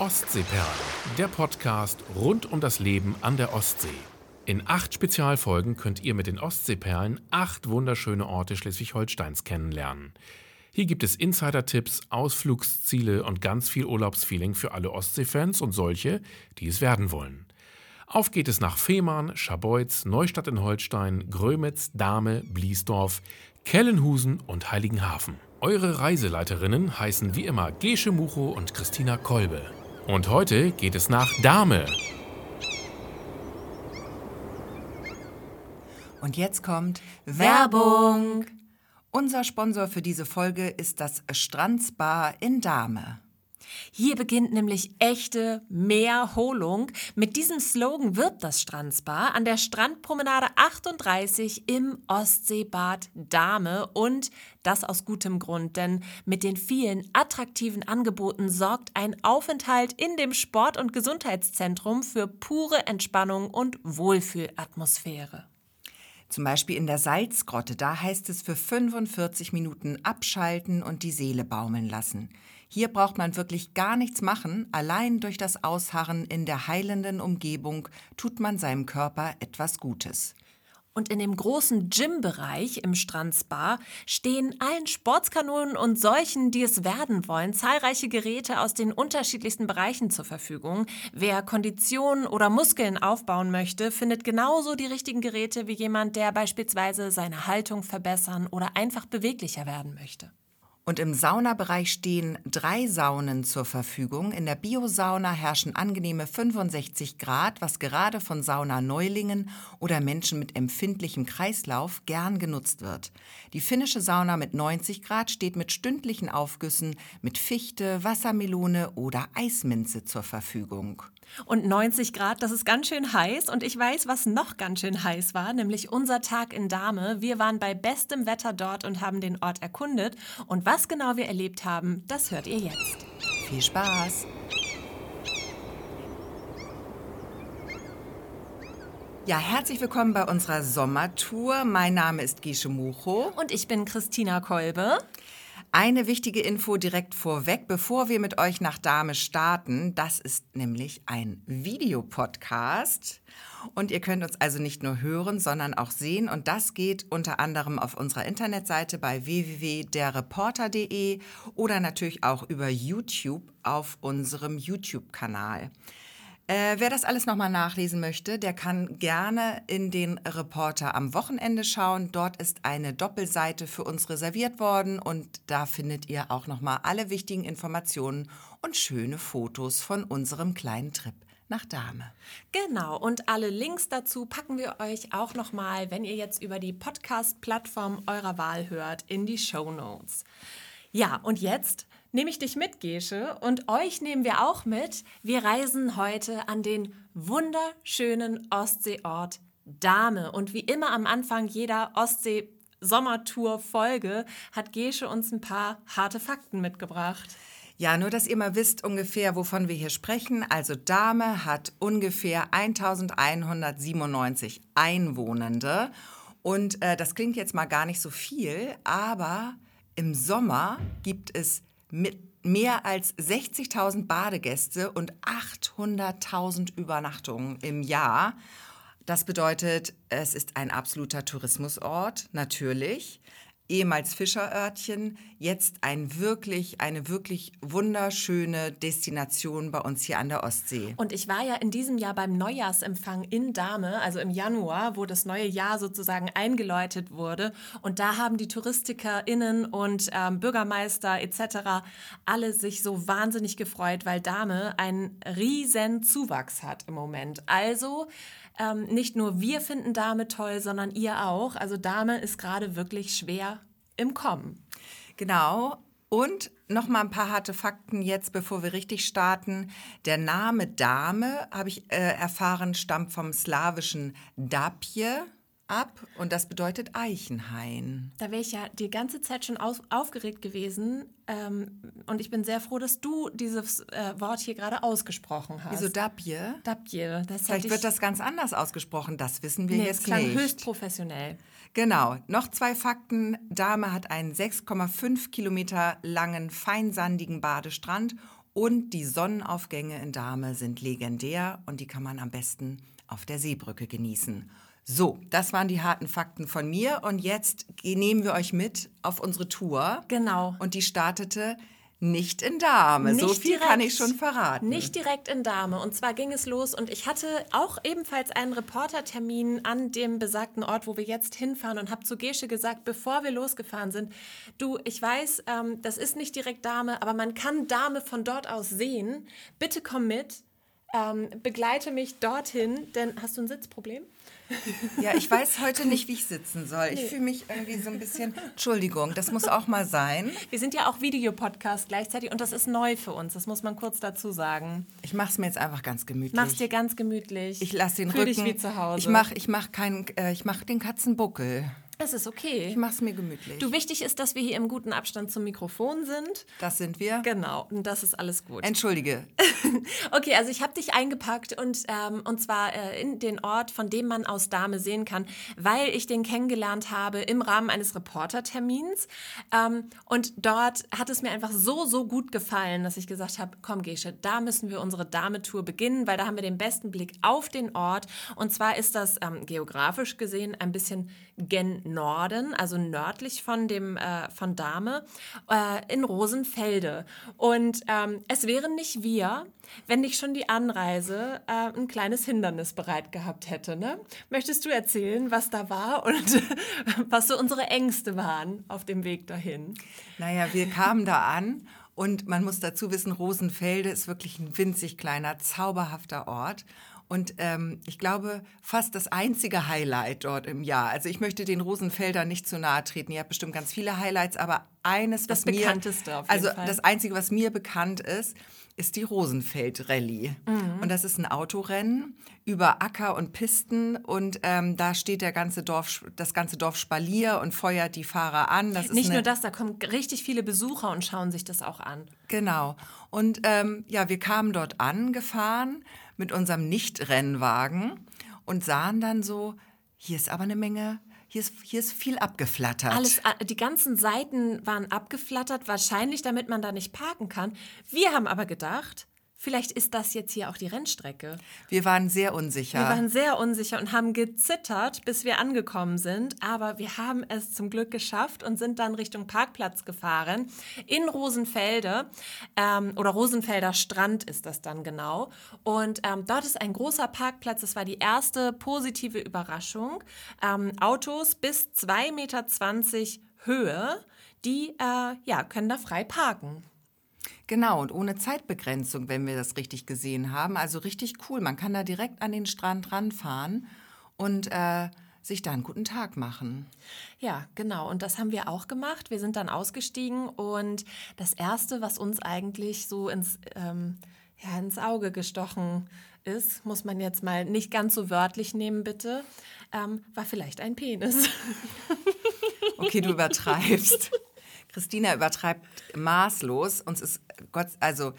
Ostseeperlen, der Podcast rund um das Leben an der Ostsee. In acht Spezialfolgen könnt ihr mit den Ostseeperlen acht wunderschöne Orte Schleswig-Holsteins kennenlernen. Hier gibt es Insider-Tipps, Ausflugsziele und ganz viel Urlaubsfeeling für alle Ostseefans und solche, die es werden wollen. Auf geht es nach Fehmarn, Scharbeutz, Neustadt in Holstein, Grömitz, Dahme, Bliesdorf, Kellenhusen und Heiligenhafen. Eure Reiseleiterinnen heißen wie immer Gesche Mucho und Christina Kolbe. Und heute geht es nach Dahme. Und jetzt kommt Werbung. Unser Sponsor für diese Folge ist das Strandspa in Dahme. Hier beginnt nämlich echte Meerholung. Mit diesem Slogan wirbt das Strandspa an der Strandpromenade 38 im Ostseebad Dahme und das aus gutem Grund, denn mit den vielen attraktiven Angeboten sorgt ein Aufenthalt in dem Sport- und Gesundheitszentrum für pure Entspannung und Wohlfühlatmosphäre. Zum Beispiel in der Salzgrotte, da heißt es für 45 Minuten abschalten und die Seele baumeln lassen. Hier braucht man wirklich gar nichts machen, allein durch das Ausharren in der heilenden Umgebung tut man seinem Körper etwas Gutes. Und in dem großen Gym-Bereich im Strandspa stehen allen Sportskanonen und solchen, die es werden wollen, zahlreiche Geräte aus den unterschiedlichsten Bereichen zur Verfügung. Wer Konditionen oder Muskeln aufbauen möchte, findet genauso die richtigen Geräte wie jemand, der beispielsweise seine Haltung verbessern oder einfach beweglicher werden möchte. Und im Saunabereich stehen drei Saunen zur Verfügung. In der Biosauna herrschen angenehme 65 Grad, was gerade von Saunaneulingen oder Menschen mit empfindlichem Kreislauf gern genutzt wird. Die finnische Sauna mit 90 Grad steht mit stündlichen Aufgüssen mit Fichte, Wassermelone oder Eisminze zur Verfügung. Und 90 Grad, das ist ganz schön heiß. Und ich weiß, was noch ganz schön heiß war, nämlich unser Tag in Dahme. Wir waren bei bestem Wetter dort und haben den Ort erkundet. Und was genau wir erlebt haben, das hört ihr jetzt. Viel Spaß! Ja, herzlich willkommen bei unserer Sommertour. Mein Name ist Gische Mucho. Und ich bin Christina Kolbe. Eine wichtige Info direkt vorweg, bevor wir mit euch nach Dame starten. Das ist nämlich ein Videopodcast. Und ihr könnt uns also nicht nur hören, sondern auch sehen. Und das geht unter anderem auf unserer Internetseite bei www.derreporter.de oder natürlich auch über YouTube auf unserem YouTube-Kanal. Äh, wer das alles nochmal nachlesen möchte, der kann gerne in den Reporter am Wochenende schauen. Dort ist eine Doppelseite für uns reserviert worden und da findet ihr auch nochmal alle wichtigen Informationen und schöne Fotos von unserem kleinen Trip nach Dahme. Genau, und alle Links dazu packen wir euch auch nochmal, wenn ihr jetzt über die Podcast-Plattform eurer Wahl hört, in die Show Notes. Ja, und jetzt nehme ich dich mit, Gesche, und euch nehmen wir auch mit. Wir reisen heute an den wunderschönen Ostseeort Dahme. Und wie immer am Anfang jeder Ostsee- Sommertour-Folge hat Gesche uns ein paar harte Fakten mitgebracht. Ja, nur dass ihr mal wisst ungefähr, wovon wir hier sprechen. Also Dahme hat ungefähr 1197 Einwohnende. Und äh, das klingt jetzt mal gar nicht so viel, aber im Sommer gibt es mit mehr als 60.000 Badegäste und 800.000 Übernachtungen im Jahr. Das bedeutet, es ist ein absoluter Tourismusort, natürlich ehemals Fischerörtchen, jetzt ein wirklich, eine wirklich wunderschöne Destination bei uns hier an der Ostsee. Und ich war ja in diesem Jahr beim Neujahrsempfang in Dahme, also im Januar, wo das neue Jahr sozusagen eingeläutet wurde. Und da haben die TouristikerInnen und ähm, Bürgermeister etc. alle sich so wahnsinnig gefreut, weil Dahme einen riesen Zuwachs hat im Moment. Also ähm, nicht nur wir finden Dame toll, sondern ihr auch. Also Dame ist gerade wirklich schwer im Kommen. Genau. Und noch mal ein paar harte Fakten jetzt, bevor wir richtig starten. Der Name Dame, habe ich äh, erfahren, stammt vom slawischen Dapje ab und das bedeutet Eichenhain. Da wäre ich ja die ganze Zeit schon auf, aufgeregt gewesen ähm, und ich bin sehr froh, dass du dieses äh, Wort hier gerade ausgesprochen hast. Wieso? Dapje. Das Vielleicht wird das ganz anders ausgesprochen, das wissen wir nee, jetzt klang nicht. höchst professionell. Genau, noch zwei Fakten. Dame hat einen 6,5 Kilometer langen, feinsandigen Badestrand Und die Sonnenaufgänge in Dahme sind legendär und die kann man am besten auf der Seebrücke genießen. So, das waren die harten Fakten von mir und jetzt nehmen wir euch mit auf unsere Tour. Genau. Und die startete nicht in Dahme. Nicht so viel direkt. kann ich schon verraten. Nicht direkt in Dahme. Und zwar ging es los und ich hatte auch ebenfalls einen Reportertermin an dem besagten Ort, wo wir jetzt hinfahren und habe zu Gesche gesagt, bevor wir losgefahren sind, du, ich weiß, ähm, das ist nicht direkt Dahme, aber man kann Dahme von dort aus sehen. Bitte komm mit. Ähm, begleite mich dorthin, denn hast du ein Sitzproblem? Ja, ich weiß heute nicht, wie ich sitzen soll. Ich fühle mich irgendwie so ein bisschen. Entschuldigung, das muss auch mal sein. Wir sind ja auch Videopodcast gleichzeitig und das ist neu für uns, das muss man kurz dazu sagen. Ich mache es mir jetzt einfach ganz gemütlich. Mach's dir ganz gemütlich. ich lasse den Fühl Rücken. dich wie zu Hause. Ich mache ich mach keinen, äh, ich mach den Katzenbuckel. Es ist okay. Ich mache es mir gemütlich. Du, wichtig ist, dass wir hier im guten Abstand zum Mikrofon sind. das sind wir. Genau, und das ist alles gut. Entschuldige. Okay, also ich habe dich eingepackt und, ähm, und zwar äh, in den Ort, von dem man aus Dahme sehen kann, weil ich den kennengelernt habe im Rahmen eines Reportertermins. Ähm, und dort hat es mir einfach so, so gut gefallen, dass ich gesagt habe, komm Gesche, da müssen wir unsere Dahme-Tour beginnen, weil da haben wir den besten Blick auf den Ort. Und zwar ist das ähm, geografisch gesehen ein bisschen gen Norden, also nördlich von, dem, äh, von Dahme, äh, in Rosenfelde. Und ähm, es wären nicht wir, wenn nicht schon die Anreise äh, ein kleines Hindernis bereit gehabt hätte. Ne? Möchtest du erzählen, was da war und was so unsere Ängste waren auf dem Weg dahin? Naja, wir kamen da an und man muss dazu wissen, Rosenfelde ist wirklich ein winzig kleiner, zauberhafter Ort. Und ähm, ich glaube, fast das einzige Highlight dort im Jahr. Also ich möchte den Rosenfeldern nicht zu nahe treten. Ihr habt bestimmt ganz viele Highlights, aber eines, Das was mir... auf jeden Also Fall. das einzige, was mir bekannt ist, ist die Rosenfeld-Rallye. Mhm. Und das ist ein Autorennen über Acker und Pisten und ähm, da steht der ganze Dorf, das ganze Dorf Spalier und feuert die Fahrer an. Das ist Nicht nur das, da kommen richtig viele Besucher und schauen sich das auch an. Genau. Und ähm, ja, wir kamen dort angefahren mit unserem Nicht-Rennwagen und sahen dann so, hier ist aber eine Menge, hier ist, hier ist viel abgeflattert. Alles, die ganzen Seiten waren abgeflattert, wahrscheinlich damit man da nicht parken kann. Wir haben aber gedacht, vielleicht ist das jetzt hier auch die Rennstrecke. Wir waren sehr unsicher. Wir waren sehr unsicher und haben gezittert, bis wir angekommen sind. Aber wir haben es zum Glück geschafft und sind dann Richtung Parkplatz gefahren. In Rosenfelde ähm, oder Rosenfelder Strand ist das dann genau. Und ähm, dort ist ein großer Parkplatz. Das war die erste positive Überraschung. Ähm, Autos bis 2,20 Meter Höhe, die äh, ja, können da frei parken. Genau, und ohne Zeitbegrenzung, wenn wir das richtig gesehen haben. Also richtig cool. Man kann da direkt an den Strand ranfahren und äh, sich da einen guten Tag machen. Ja, genau. Und das haben wir auch gemacht. Wir sind dann ausgestiegen und das Erste, was uns eigentlich so ins, ähm, ja, ins Auge gestochen ist, muss man jetzt mal nicht ganz so wörtlich nehmen, bitte, ähm, war vielleicht ein Penis. Okay, du übertreibst. Christina übertreibt maßlos. Uns ist Gott, also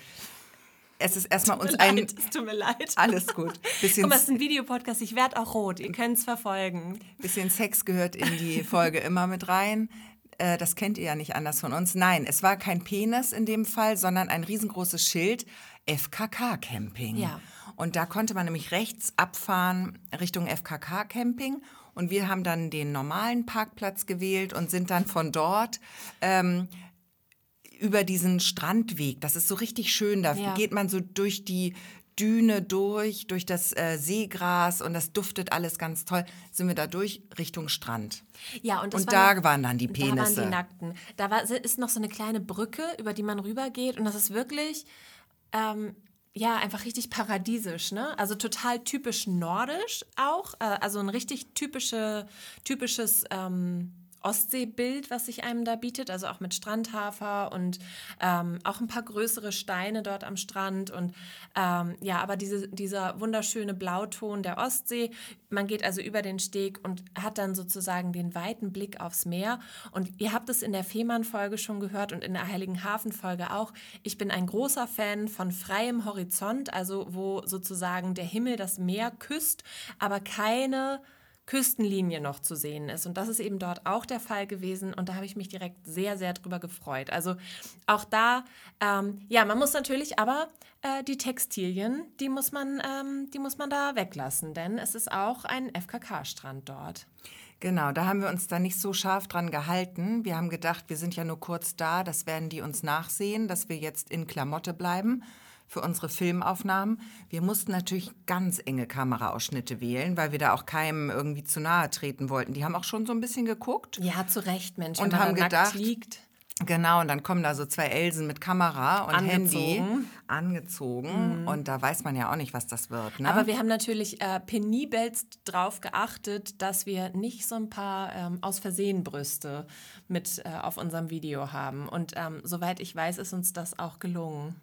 es ist erstmal uns ein. Leid, es tut mir leid. Alles gut. Bisschen, Guck mal, es ist ein Videopodcast. Ich werde auch rot. Ihr könnt es verfolgen. bisschen Sex gehört in die Folge immer mit rein. Äh, Das kennt ihr ja nicht anders von uns. Nein, es war kein Penis in dem Fall, sondern ein riesengroßes Schild FKK-Camping. Ja. Und da konnte man nämlich rechts abfahren Richtung FKK-Camping. Und wir haben dann den normalen Parkplatz gewählt und sind dann von dort ähm, über diesen Strandweg. Das ist so richtig schön. Da Ja. geht man so durch die Düne durch, durch das äh, Seegras und das duftet alles ganz toll. Sind wir da durch Richtung Strand. Ja, und, Und war da waren dann die Da waren Penisse. die Nackten. Da war, ist noch so eine kleine Brücke, über die man rübergeht. Und das ist wirklich, ähm, ja, einfach richtig paradiesisch. Ne? Also total typisch nordisch auch. Äh, also ein richtig typische, typisches ähm, Ostseebild, was sich einem da bietet. Also auch mit Strandhafer und ähm, auch ein paar größere Steine dort am Strand. Und ähm, ja, aber diese, dieser wunderschöne Blauton der Ostsee. Man geht also über den Steg und hat dann sozusagen den weiten Blick aufs Meer. Und ihr habt es in der Fehmarn-Folge schon gehört und in der Heiligenhafen-Folge auch. Ich bin ein großer Fan von freiem Horizont, also wo sozusagen der Himmel das Meer küsst, aber keine Küstenlinie noch zu sehen ist. Und das ist eben dort auch der Fall gewesen. Und da habe ich mich direkt sehr, sehr drüber gefreut. Also auch da, ähm, ja, man muss natürlich aber äh, die Textilien, die muss, man, ähm, die muss man da weglassen, denn es ist auch ein FKK-Strand dort. Genau, da haben wir uns da nicht so scharf dran gehalten. Wir haben gedacht, wir sind ja nur kurz da, das werden die uns nachsehen, dass wir jetzt in Klamotte bleiben für unsere Filmaufnahmen. Wir mussten natürlich ganz enge Kameraausschnitte wählen, weil wir da auch keinem irgendwie zu nahe treten wollten. Die haben auch schon so ein bisschen geguckt. Ja, zu Recht, Mensch. Und haben gedacht, liegt. Genau, und dann kommen da so zwei Elsen mit Kamera und angezogen. Handy angezogen. Mhm. Und da weiß man ja auch nicht, was das wird. Ne? Aber wir haben natürlich äh, penibelst darauf geachtet, dass wir nicht so ein paar ähm, aus Versehen Brüste mit äh, auf unserem Video haben. Und ähm, soweit ich weiß, ist uns das auch gelungen.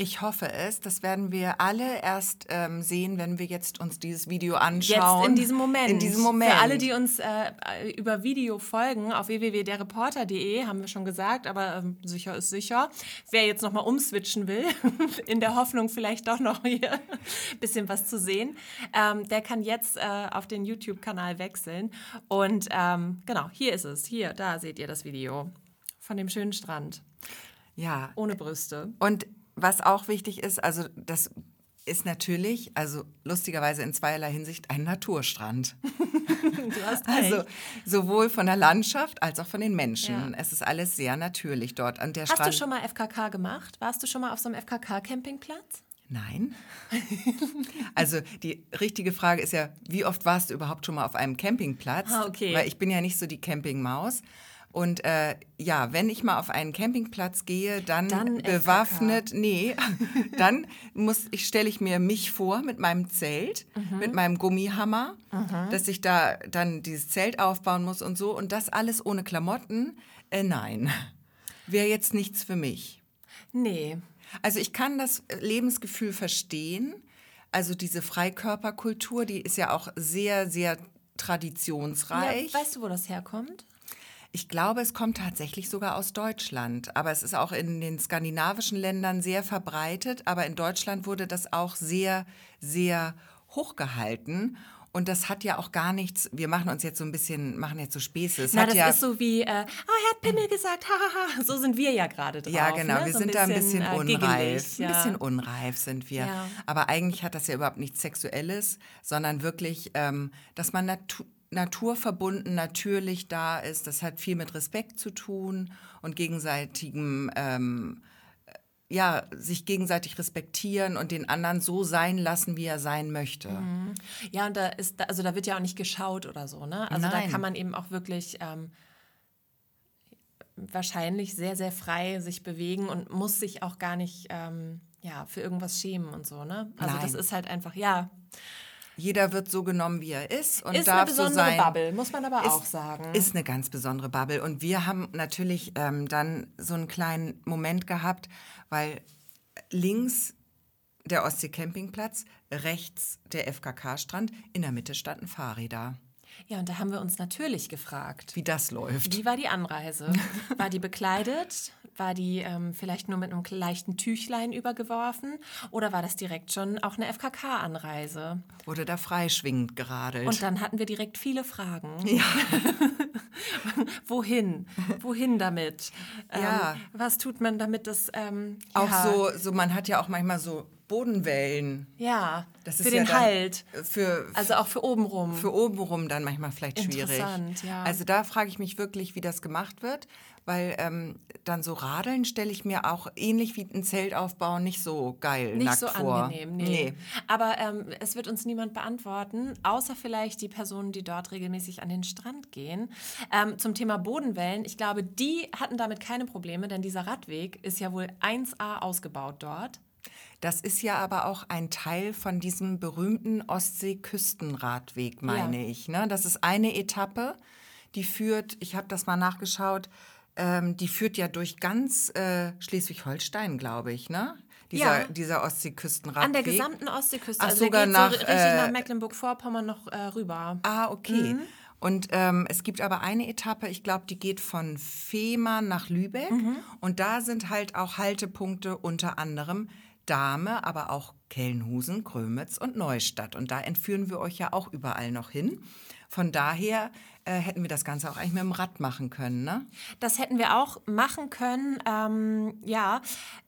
Ich hoffe es. Das werden wir alle erst ähm, sehen, wenn wir jetzt uns dieses Video anschauen. Jetzt in diesem Moment. In diesem Moment. Für alle, die uns äh, über Video folgen, auf www.derreporter.de haben wir schon gesagt, aber ähm, sicher ist sicher. Wer jetzt nochmal umswitchen will, in der Hoffnung vielleicht doch noch hier ein bisschen was zu sehen, ähm, der kann jetzt äh, auf den YouTube-Kanal wechseln. Und ähm, genau, hier ist es. Hier, da seht ihr das Video von dem schönen Strand. Ja. Ohne Brüste. Und was auch wichtig ist, also das ist natürlich, also lustigerweise in zweierlei Hinsicht, ein Naturstrand. du hast recht. Also sowohl von der Landschaft als auch von den Menschen. Ja. Es ist alles sehr natürlich dort an der hast Strand. Hast du schon mal FKK gemacht? Warst du schon mal auf so einem FKK-Campingplatz? Nein. also die richtige Frage ist ja, wie oft warst du überhaupt schon mal auf einem Campingplatz? Ah, okay. Weil ich bin ja nicht so die Campingmaus. Und äh, ja, wenn ich mal auf einen Campingplatz gehe, dann, dann bewaffnet, FKK. nee, dann muss ich stelle ich mir mich vor mit meinem Zelt, mhm. mit meinem Gummihammer, mhm. dass ich da dann dieses Zelt aufbauen muss und so und das alles ohne Klamotten. Äh, nein, wäre jetzt nichts für mich. Nee. Also ich kann das Lebensgefühl verstehen. Also diese Freikörperkultur, die ist ja auch sehr, sehr traditionsreich. Ja, weißt du, wo das herkommt? Ich glaube, es kommt tatsächlich sogar aus Deutschland. Aber es ist auch in den skandinavischen Ländern sehr verbreitet. Aber in Deutschland wurde das auch sehr, sehr hochgehalten. Und das hat ja auch gar nichts, wir machen uns jetzt so ein bisschen, machen jetzt so Späße. Es Na, das ja, ist so wie, äh, oh, er hat Pimmel gesagt, hahaha. So sind wir ja gerade drauf. Ja, genau, ne? wir so sind da ein bisschen äh, unreif. Ja. Ein bisschen unreif sind wir. Ja. Aber eigentlich hat das ja überhaupt nichts Sexuelles, sondern wirklich, ähm, dass man Natur naturverbunden, natürlich da ist. Das hat viel mit Respekt zu tun und gegenseitigem, ähm, ja, sich gegenseitig respektieren und den anderen so sein lassen, wie er sein möchte. Mhm. Ja, und da ist, also da wird ja auch nicht geschaut oder so, ne? Also Nein. da kann man eben auch wirklich ähm, wahrscheinlich sehr, sehr frei sich bewegen und muss sich auch gar nicht ähm, ja, für irgendwas schämen und so, ne? Also Nein. das ist halt einfach, ja. Jeder wird so genommen, wie er ist und ist darf eine besondere so sein. Bubble, muss man aber ist, auch sagen. Ist eine ganz besondere Bubble. Und wir haben natürlich ähm, dann so einen kleinen Moment gehabt, weil links der Ostsee-Campingplatz, rechts der FKK-Strand, in der Mitte standen Fahrräder. Ja, und da haben wir uns natürlich gefragt, wie das läuft. Wie war die Anreise? War die bekleidet? War die ähm, vielleicht nur mit einem leichten Tüchlein übergeworfen? Oder war das direkt schon auch eine FKK-Anreise? Wurde da freischwingend geradelt? Und dann hatten wir direkt viele Fragen. Ja. Wohin? Wohin damit? Ja. Ähm, was tut man damit, das... Ähm, auch ja. so, so, man hat ja auch manchmal so Bodenwellen. Ja, das für den ja Halt. Für, also auch für obenrum. Für obenrum dann manchmal vielleicht schwierig. Interessant, ja. Also da frage ich mich wirklich, wie das gemacht wird, weil ähm, dann so Radeln stelle ich mir auch ähnlich wie ein Zelt aufbauen nicht so geil nicht nackt so vor. angenehm, nee. nee. Aber ähm, es wird uns niemand beantworten, außer vielleicht die Personen, die dort regelmäßig an den Strand gehen. Ähm, zum Thema Bodenwellen, ich glaube, die hatten damit keine Probleme, denn dieser Radweg ist ja wohl 1A ausgebaut dort. Das ist ja aber auch ein Teil von diesem berühmten Ostsee-Küstenradweg, meine ja. ich. Ne? Das ist eine Etappe, die führt, ich habe das mal nachgeschaut, ähm, die führt ja durch ganz äh, Schleswig-Holstein, glaube ich, ne? Dieser, ja. dieser Ostseeküstenradweg. An der gesamten Ostseeküste. Ach, also sogar geht nach, so richtig äh, nach Mecklenburg-Vorpommern noch äh, rüber. Ah, okay. Mhm. Und ähm, es gibt aber eine Etappe, ich glaube, die geht von Fehmarn nach Lübeck. Mhm. Und da sind halt auch Haltepunkte unter anderem Dahme, aber auch Kellenhusen, Krömitz und Neustadt. Und da entführen wir euch ja auch überall noch hin. Von daher äh, hätten wir das Ganze auch eigentlich mit dem Rad machen können, ne? Das hätten wir auch machen können. Ähm, ja,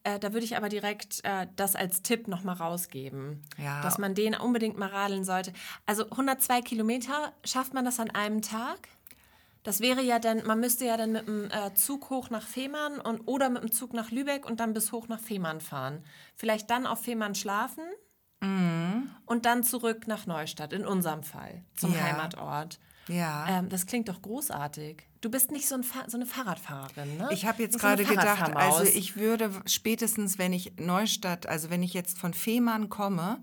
äh, da würde ich aber direkt äh, das als Tipp nochmal rausgeben, Ja. dass man den unbedingt mal radeln sollte. Also 102 Kilometer, schafft man das an einem Tag? Das wäre ja dann, man müsste ja dann mit dem äh, Zug hoch nach Fehmarn und, oder mit dem Zug nach Lübeck und dann bis hoch nach Fehmarn fahren. Vielleicht dann auf Fehmarn schlafen und dann zurück nach Neustadt, in unserem Fall, zum Ja. Heimatort. Ja. Ähm, das klingt doch großartig. Du bist nicht so, ein so eine Fahrradfahrerin, ne? Ich habe jetzt so gerade gedacht, also ich würde spätestens, wenn ich Neustadt, also wenn ich jetzt von Fehmarn komme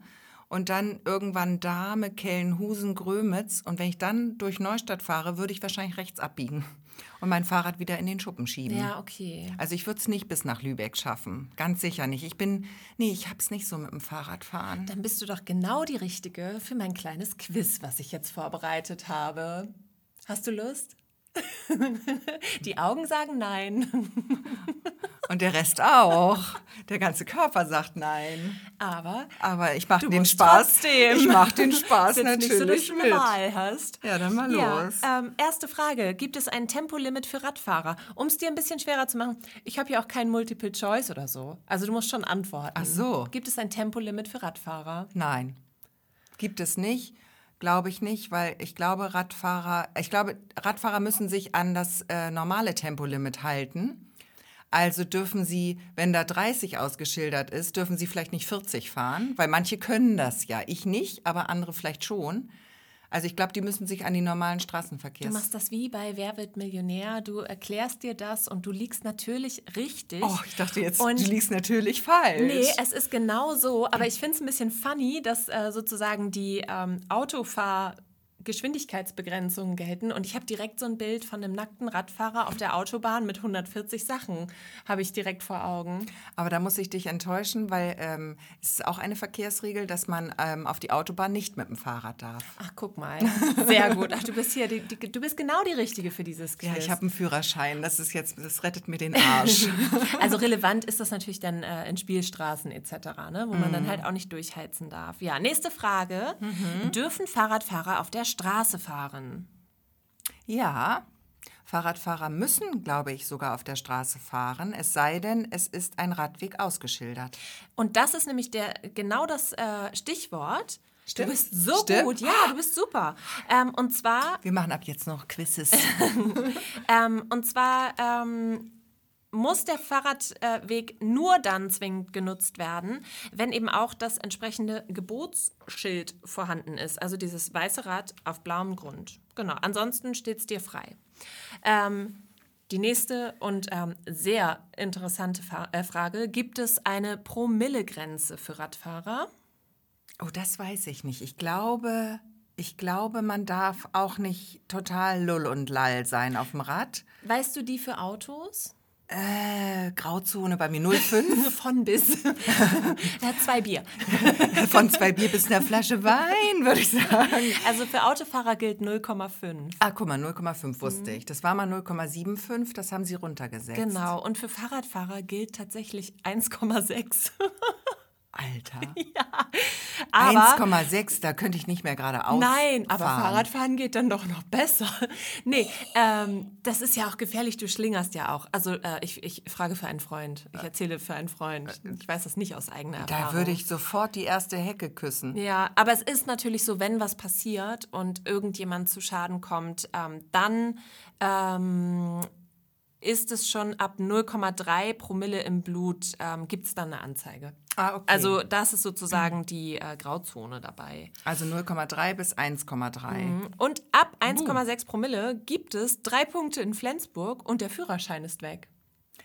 und dann irgendwann Dahme, Kellenhusen, Grömitz und wenn ich dann durch Neustadt fahre, würde ich wahrscheinlich rechts abbiegen und mein Fahrrad wieder in den Schuppen schieben. Ja, okay. Also ich würde es nicht bis nach Lübeck schaffen, ganz sicher nicht. Ich bin, nee, ich habe es nicht so mit dem Fahrradfahren. Dann bist du doch genau die Richtige für mein kleines Quiz, was ich jetzt vorbereitet habe. Hast du Lust? Die Augen sagen nein. Und der Rest auch. Der ganze Körper sagt nein. Aber Aber ich mache den Spaß. trotzdem. Ich mache den Spaß ist jetzt nicht so, dass natürlich du eine mit. Wahl hast. Ja, dann mal Ja, los. ähm, erste Frage. Gibt es ein Tempolimit für Radfahrer? Um es dir ein bisschen schwerer zu machen, ich habe ja auch kein Multiple Choice oder so. Also du musst schon antworten. Ach so. Gibt es ein Tempolimit für Radfahrer? Nein, gibt es nicht. Glaube ich nicht, weil ich glaube, Radfahrer, ich glaube, Radfahrer müssen sich an das äh, normale Tempolimit halten. Also dürfen sie, wenn da 30 ausgeschildert ist, dürfen sie vielleicht nicht 40 fahren, weil manche können das ja. Ich nicht, aber andere vielleicht schon. Also ich glaube, die müssen sich an die normalen Du Straßenverkehrs... machst das wie bei Wer wird Millionär? Du erklärst dir das und du liegst natürlich richtig. Oh, ich dachte jetzt, Und- du liegst natürlich falsch. Nee, es ist genau so, aber ich finde es ein bisschen funny, dass äh, sozusagen die ähm, Autofahrgeschwindigkeitsbegrenzungen gelten und ich habe direkt so ein Bild von einem nackten Radfahrer auf der Autobahn mit 140 Sachen, habe ich direkt vor Augen. Aber da muss ich dich enttäuschen, weil ähm, es ist auch eine Verkehrsregel, dass man ähm, auf die Autobahn nicht mit dem Fahrrad darf. Ach, guck mal, sehr gut. Ach, du bist hier, die, die, du bist genau die Richtige für dieses Quiz. Ja, ich habe einen Führerschein. Das ist jetzt, das rettet mir den Arsch. Also relevant ist das natürlich dann äh, in Spielstraßen etc., ne, wo man dann Mhm. halt auch nicht durchheizen darf. Ja, nächste Frage. Dürfen Fahrradfahrer auf der Straße fahren? ja, Fahrradfahrer müssen, glaube ich, sogar auf der Straße fahren. Es sei denn, es ist ein Radweg ausgeschildert. Und das ist nämlich der, genau das äh, Stichwort. Stimmt. Du bist so Stimmt. gut, ja, du bist super. Ähm, und zwar, Wir machen ab jetzt noch Quizzes. ähm, und zwar ähm, muss der Fahrradweg nur dann zwingend genutzt werden, wenn eben auch das entsprechende Gebotsschild vorhanden ist. Also dieses weiße Rad auf blauem Grund. Genau, ansonsten steht es dir frei. Ähm, die nächste und ähm, sehr interessante Fa äh, Frage: Gibt es eine Promillegrenze für Radfahrer? Oh, das weiß ich nicht. Ich glaube, ich glaube, man darf auch nicht total lull und lall sein auf dem Rad. Weißt du die für Autos? Äh, Grauzone bei mir 05. Von bis. er hat zwei Bier. Von zwei Bier bis einer Flasche Wein, würde ich sagen. Also für Autofahrer gilt 0,5. Ah, guck mal, 0,5 wusste ich. Das war mal 0,75, das haben sie runtergesetzt. Genau. Und für Fahrradfahrer gilt tatsächlich 1,6. Alter. Aber 1,6, da könnte ich nicht mehr geradeaus Nein, aber fahren. Fahrradfahren geht dann doch noch besser. Nee, ähm, das ist ja auch gefährlich, du schlingerst ja auch. Also äh, ich, ich frage für einen Freund, ich erzähle für einen Freund. Ich weiß das nicht aus eigener Erfahrung. Da würde ich sofort die erste Hecke küssen. Ja, aber es ist natürlich so, wenn was passiert und irgendjemand zu Schaden kommt, ähm, dann ähm, ist es schon ab 0,3 Promille im Blut, ähm, gibt es dann eine Anzeige. Ah, okay. Also das ist sozusagen die äh, Grauzone dabei. Also 0,3 bis 1,3. Und ab 1,6 Promille gibt es drei Punkte in Flensburg und der Führerschein ist weg.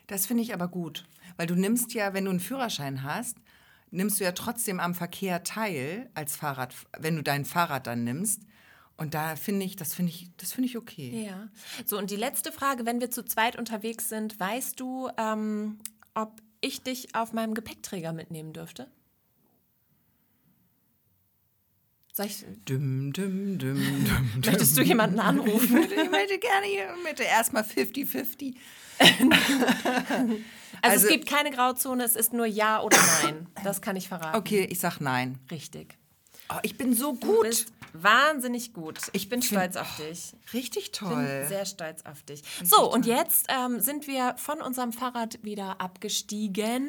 Das finde ich aber gut, weil du nimmst ja, wenn du einen Führerschein hast, nimmst du ja trotzdem am Verkehr teil als Fahrrad, wenn du dein Fahrrad dann nimmst. Und da finde ich, das finde ich, das finde ich okay. Ja. So, und die letzte Frage, wenn wir zu zweit unterwegs sind, weißt du, ähm, ob ich dich auf meinem Gepäckträger mitnehmen dürfte? Soll ich, Düm, düm, düm, düm. möchtest du jemanden anrufen? Ich möchte gerne hier mit erstmal 50-50. Also, Also- es gibt keine Grauzone, es ist nur Ja oder Nein. Das kann ich verraten. Okay, ich sag nein. Richtig. Oh, ich bin so gut. Wahnsinnig gut. Ich bin Find- stolz auf dich. Richtig Ich toll. bin sehr stolz auf dich. So, und jetzt ähm, sind wir von unserem Fahrrad wieder abgestiegen.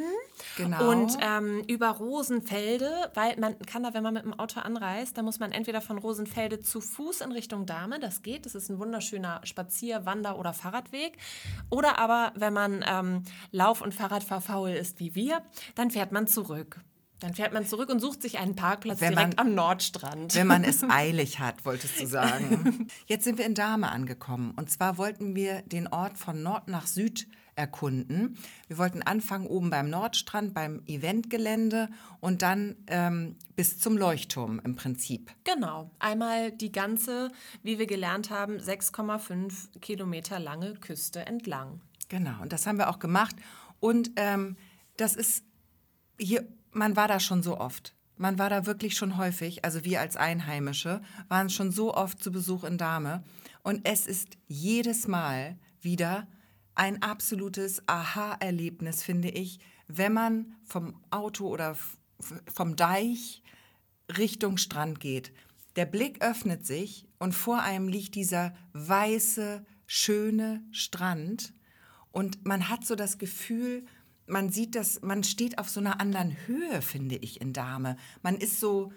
Genau. Und ähm, über Rosenfelde, weil man kann da, wenn man mit dem Auto anreist, dann muss man entweder von Rosenfelde zu Fuß in Richtung Dahme, das geht, das ist ein wunderschöner Spazier-, Wander- oder Fahrradweg. Oder aber, wenn man ähm, Lauf- und Fahrradfahrfaul ist wie wir, dann fährt man zurück. Dann fährt man zurück und sucht sich einen Parkplatz Wenn direkt man- am Nordstrand. Wenn man es eilig hat, wolltest du sagen. Jetzt sind wir in Dahme angekommen. Und zwar wollten wir den Ort von Nord nach Süd erkunden. Wir wollten anfangen oben beim Nordstrand, beim Eventgelände und dann ähm, bis zum Leuchtturm im Prinzip. Genau, einmal die ganze, wie wir gelernt haben, 6,5 Kilometer lange Küste entlang. Genau, und das haben wir auch gemacht. Und ähm, das ist hier, man war da schon so oft. Man war da wirklich schon häufig, also wir als Einheimische waren schon so oft zu Besuch in Dahme. Und es ist jedes Mal wieder ein absolutes Aha-Erlebnis, finde ich, wenn man vom Auto oder vom Deich Richtung Strand geht. Der Blick öffnet sich und vor einem liegt dieser weiße, schöne Strand und man hat so das Gefühl, man sieht das, man steht auf so einer anderen Höhe, finde ich, in Dahme. Man ist so,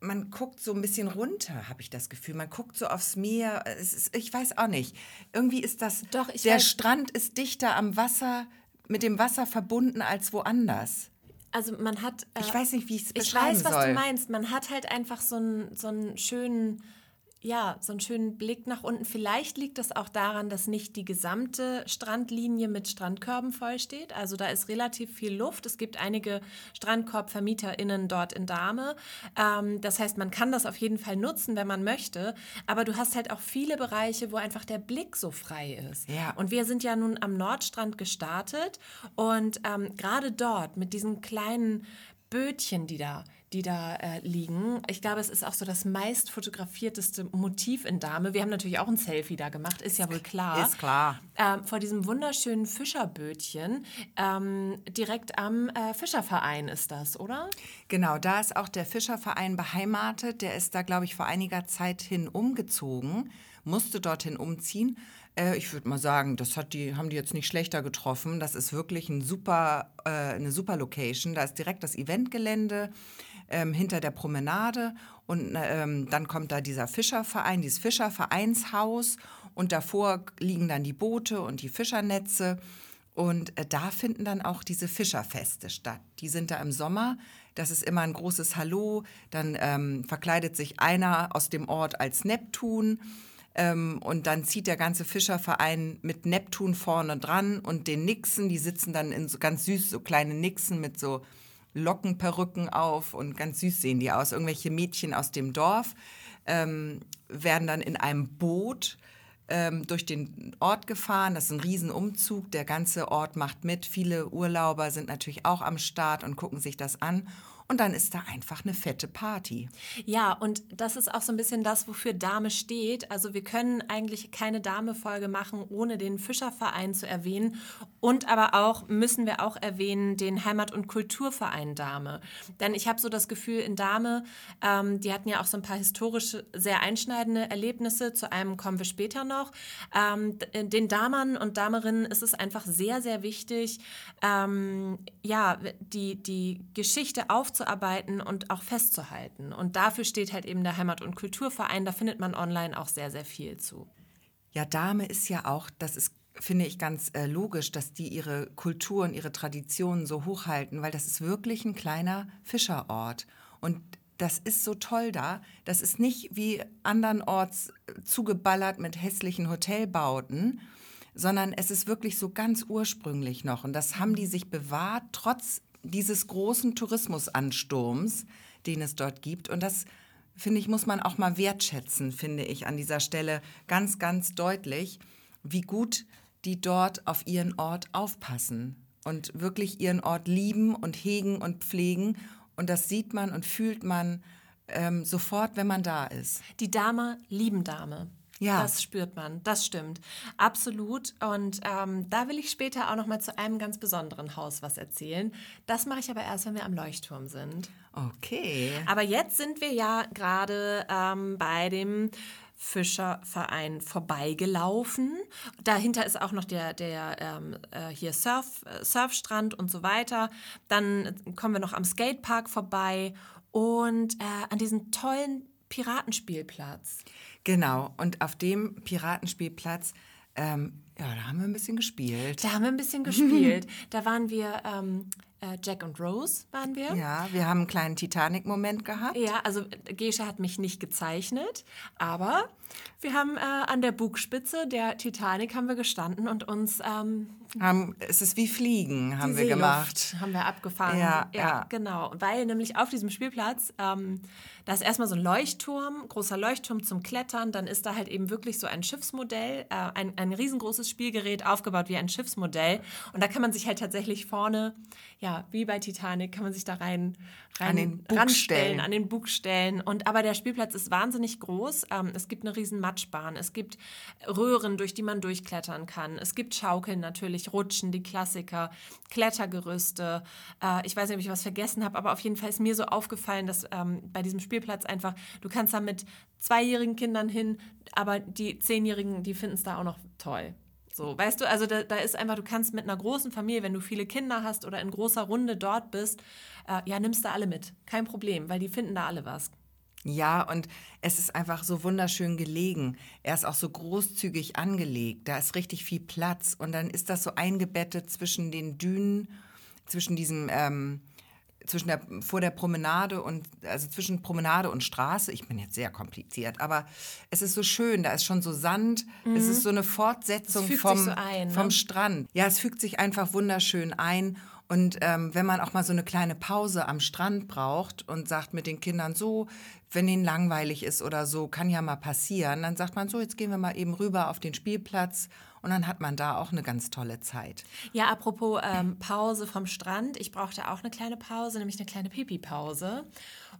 man guckt so ein bisschen runter, habe ich das Gefühl. Man guckt so aufs Meer. Ist, ich weiß auch nicht. Irgendwie ist das, Doch, ich der weiß- Strand ist dichter am Wasser, mit dem Wasser verbunden als woanders. Also man hat. äh, Ich weiß nicht, wie ich es Ich beschreiben weiß, was soll. du meinst. Man hat halt einfach so einen, so einen schönen, ja, so einen schönen Blick nach unten. Vielleicht liegt das auch daran, dass nicht die gesamte Strandlinie mit Strandkörben vollsteht. Also da ist relativ viel Luft. Es gibt einige StrandkorbvermieterInnen dort in Dahme. Ähm, das heißt, man kann das auf jeden Fall nutzen, wenn man möchte. Aber du hast halt auch viele Bereiche, wo einfach der Blick so frei ist. Ja. Und wir sind ja nun am Nordstrand gestartet und ähm, gerade dort mit diesen kleinen Bötchen, die da, die da äh, liegen. Ich glaube, es ist auch so das meist fotografierteste Motiv in Dahme. Wir haben natürlich auch ein Selfie da gemacht, ist ja wohl klar. Ist klar. Ähm, vor diesem wunderschönen Fischerbötchen, ähm, direkt am äh, Fischerverein ist das, oder? Genau, da ist auch der Fischerverein beheimatet. Der ist da, glaube ich, vor einiger Zeit hin umgezogen, musste dorthin umziehen. Äh, ich würde mal sagen, das hat die, haben die jetzt nicht schlechter getroffen. Das ist wirklich ein super, äh, eine super Location. Da ist direkt das Eventgelände ähm, hinter der Promenade und ähm, dann kommt da dieser Fischerverein, dieses Fischervereinshaus und davor liegen dann die Boote und die Fischernetze. Und äh, da finden dann auch diese Fischerfeste statt. Die sind da im Sommer. Das ist immer ein großes Hallo. Dann ähm, verkleidet sich einer aus dem Ort als Neptun. Ähm, und dann zieht der ganze Fischerverein mit Neptun vorne dran und den Nixen. Die sitzen dann in so ganz süß, so kleine Nixen mit so Lockenperücken auf und ganz süß sehen die aus. Irgendwelche Mädchen aus dem Dorf ähm, werden dann in einem Boot ähm, durch den Ort gefahren. Das ist ein Riesenumzug. Der ganze Ort macht mit. Viele Urlauber sind natürlich auch am Start und gucken sich das an. Und dann ist da einfach eine fette Party. Ja, und das ist auch so ein bisschen das, wofür Dame steht. Also wir können eigentlich keine Dame-Folge machen, ohne den Fischerverein zu erwähnen. Und aber auch müssen wir auch erwähnen den Heimat- und Kulturverein Dame. Denn ich habe so das Gefühl, in Dame, ähm, die hatten ja auch so ein paar historische, sehr einschneidende Erlebnisse. Zu einem kommen wir später noch. Ähm, d- den Damern und Damerinnen ist es einfach sehr, sehr wichtig, ähm, ja, die, die Geschichte aufzuarbeiten und auch festzuhalten. Und dafür steht halt eben der Heimat- und Kulturverein. Da findet man online auch sehr, sehr viel zu. Ja, Dame ist ja auch, das ist, finde ich, ganz äh, logisch, dass die ihre Kultur und ihre Traditionen so hochhalten, weil das ist wirklich ein kleiner Fischerort. Und das ist so toll da. Das ist nicht wie andernorts äh, zugeballert mit hässlichen Hotelbauten, sondern es ist wirklich so ganz ursprünglich noch. Und das haben die sich bewahrt, trotz dieses großen Tourismusansturms, den es dort gibt. Und das, finde ich, muss man auch mal wertschätzen, finde ich, an dieser Stelle ganz, ganz deutlich, wie gut die dort auf ihren Ort aufpassen und wirklich ihren Ort lieben und hegen und pflegen. Und das sieht man und fühlt man ähm, sofort, wenn man da ist. Die Dame lieben Dame. Ja. Das spürt man, das stimmt. Absolut. Und ähm, da will ich später auch noch mal zu einem ganz besonderen Haus was erzählen. Das mache ich aber erst, wenn wir am Leuchtturm sind. Okay. Aber jetzt sind wir ja gerade ähm, bei dem Fischerverein vorbeigelaufen. Dahinter ist auch noch der, der ähm, äh, hier Surf, äh, Surfstrand und so weiter. Dann kommen wir noch am Skatepark vorbei und äh, an diesen tollen Piratenspielplatz. Genau. Und auf dem Piratenspielplatz, ähm, ja, da haben wir ein bisschen gespielt. Da haben wir ein bisschen gespielt. da waren wir ähm, äh, Jack und Rose waren wir. Ja, wir haben einen kleinen Titanic-Moment gehabt. Ja, also Gesche hat mich nicht gezeichnet, aber wir haben äh, an der Bugspitze der Titanic haben wir gestanden und uns ähm, Haben, es ist wie Fliegen, haben wir gemacht. Haben wir abgefahren. Ja, ja. genau. Weil nämlich auf diesem Spielplatz, ähm, da ist erstmal so ein Leuchtturm, großer Leuchtturm zum Klettern. Dann ist da halt eben wirklich so ein Schiffsmodell, äh, ein, ein riesengroßes Spielgerät aufgebaut wie ein Schiffsmodell. Und da kann man sich halt tatsächlich vorne, ja, wie bei Titanic, kann man sich da rein, rein An den Bug ranstellen, stellen. an den Bug stellen. Und aber der Spielplatz ist wahnsinnig groß. Ähm, es gibt eine riesen Matschbahn, es gibt Röhren, durch die man durchklettern kann. Es gibt Schaukeln natürlich, Rutschen, die Klassiker, Klettergerüste. Äh, ich weiß nicht, ob ich was vergessen habe, aber auf jeden Fall ist mir so aufgefallen, dass ähm, bei diesem Spielplatz einfach, du kannst da mit zweijährigen Kindern hin, aber die Zehnjährigen, die finden es da auch noch toll. So, weißt du, also da, da ist einfach, du kannst mit einer großen Familie, wenn du viele Kinder hast oder in großer Runde dort bist, äh, ja, nimmst du alle mit. Kein Problem, weil die finden da alle was. Ja, und es ist einfach so wunderschön gelegen. Er ist auch so großzügig angelegt. Da ist richtig viel Platz. Und dann ist das so eingebettet zwischen den Dünen, zwischen diesem, ähm, zwischen der, vor der Promenade und, also zwischen Promenade und Straße. Ich bin jetzt sehr kompliziert, aber es ist so schön. Da ist schon so Sand. Es ist so eine Fortsetzung vom, so ein, ne? vom Strand. Ja, es fügt sich einfach wunderschön ein. Und ähm, wenn man auch mal so eine kleine Pause am Strand braucht und sagt mit den Kindern so, wenn ihnen langweilig ist oder so, kann ja mal passieren, dann sagt man so, jetzt gehen wir mal eben rüber auf den Spielplatz und dann hat man da auch eine ganz tolle Zeit. Ja, apropos ähm, Pause vom Strand. Ich brauchte auch eine kleine Pause, nämlich eine kleine Pipi-Pause.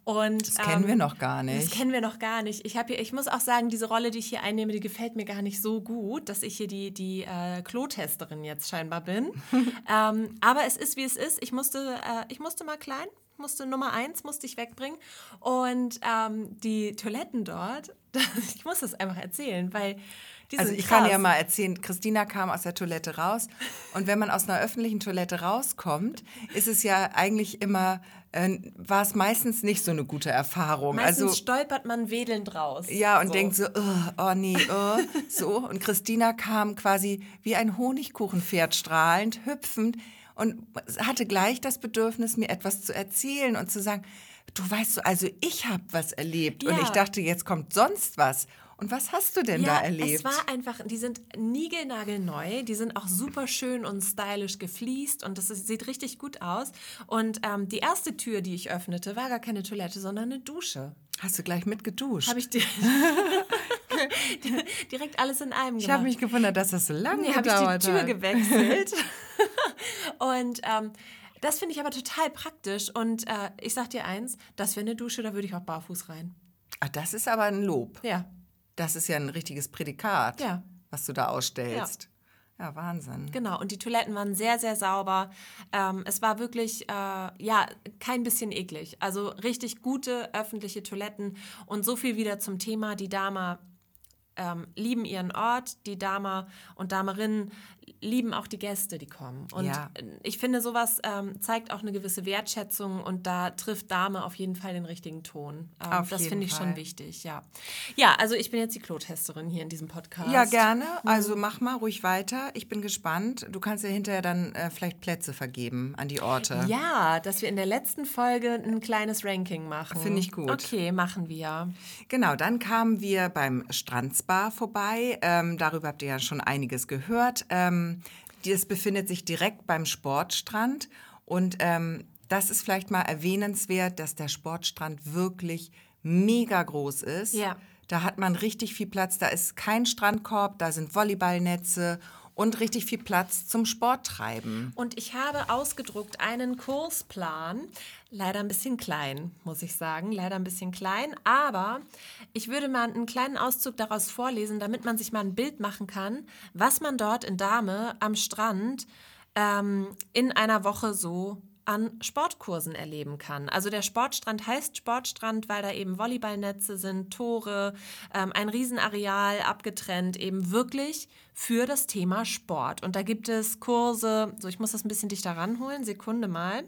Und, Das kennen wir noch gar Das nicht. kennen wir noch gar nicht. Ich, hier, ich muss auch sagen, diese Rolle, die ich hier einnehme, die gefällt mir gar nicht so gut, dass ich hier die, die äh, Klotesterin jetzt scheinbar bin. ähm, aber es ist, wie es ist. Ich musste, äh, ich musste mal klein, musste Nummer eins, musste ich wegbringen. Und ähm, die Toiletten dort, ich muss das einfach erzählen, weil die Also ich kann krass. ja mal erzählen, Christina kam aus der Toilette raus und wenn man aus einer öffentlichen Toilette rauskommt, ist es ja eigentlich immer, äh, war es meistens nicht so eine gute Erfahrung. Meistens also stolpert man wedelnd raus. Ja, und So. denkt so, oh, nee, oh, so. Und Christina kam quasi wie ein Honigkuchenpferd strahlend, hüpfend und hatte gleich das Bedürfnis, mir etwas zu erzählen und zu sagen, du weißt so, also ich habe was erlebt und Ja. ich dachte, jetzt kommt sonst was. Und was hast du denn da erlebt? Es war einfach, die sind niegelnagelneu, die sind auch super schön und stylisch gefliest und das ist, sieht richtig gut aus. Und ähm, die erste Tür, die ich öffnete, war gar keine Toilette, sondern eine Dusche. hast du gleich mitgeduscht? Habe ich di- direkt alles in einem ich gemacht. habe mich gewundert, dass das so lange Nee, habe ich gedauert die Tür hat. gewechselt. und ähm, das finde ich aber total praktisch. Und äh, ich sag dir eins, das wäre eine Dusche, da würde ich auch barfuß rein. Ah, das ist aber ein Lob. Ja, Das ist ja ein richtiges Prädikat, Ja. was du da ausstellst. Ja, Wahnsinn. Genau, und die Toiletten waren sehr, sehr sauber. Ähm, es war wirklich, äh, ja, kein bisschen eklig. Also richtig gute öffentliche Toiletten. Und so viel wieder zum Thema, die Dame ähm, lieben ihren Ort, die Dame und Damerinnen lieben auch die Gäste, die kommen. Und Ja. ich finde, sowas ähm, zeigt auch eine gewisse Wertschätzung und da trifft Dame auf jeden Fall den richtigen Ton. Ähm, Auf das finde ich Fall. schon wichtig, ja. Ja, also ich bin jetzt die Klotesterin hier in diesem Podcast. Ja, gerne. Also mach mal ruhig weiter. Ich bin gespannt. Du kannst ja hinterher dann äh, vielleicht Plätze vergeben an die Orte. Ja, dass wir in der letzten Folge ein kleines Ranking machen. Finde ich gut. Okay, machen wir. Genau, dann kamen wir beim Strandspa vorbei. Ähm, darüber habt ihr ja schon einiges gehört. Ähm, das befindet sich direkt beim Sportstrand. Und ähm, das ist vielleicht mal erwähnenswert, dass der Sportstrand wirklich mega groß ist. Ja. Da hat man richtig viel Platz. Da ist kein Strandkorb, da sind Volleyballnetze und richtig viel Platz zum Sport treiben. Und ich habe ausgedruckt einen Kursplan. Leider ein bisschen klein, muss ich sagen. Leider ein bisschen klein. Aber ich würde mal einen kleinen Auszug daraus vorlesen, damit man sich mal ein Bild machen kann, was man dort in Dahme am Strand ähm, in einer Woche so an Sportkursen erleben kann. Also der Sportstrand heißt Sportstrand, weil da eben Volleyballnetze sind, Tore, ähm, ein Riesenareal abgetrennt, eben wirklich für das Thema Sport. Und da gibt es Kurse, so ich muss das ein bisschen dichter ranholen, Sekunde mal.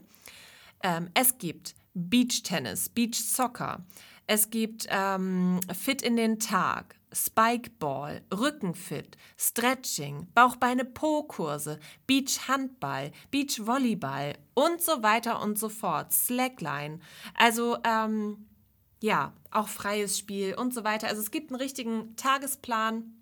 Ähm, es gibt Beach Tennis, Beach Soccer, es gibt ähm, Fit in den Tag, Spikeball, Rückenfit, Stretching, Bauchbeine-Po-Kurse, Beach-Handball, Beach-Volleyball und so weiter und so fort, Slackline. Also, ähm, ja, auch freies Spiel und so weiter. Also es gibt einen richtigen Tagesplan.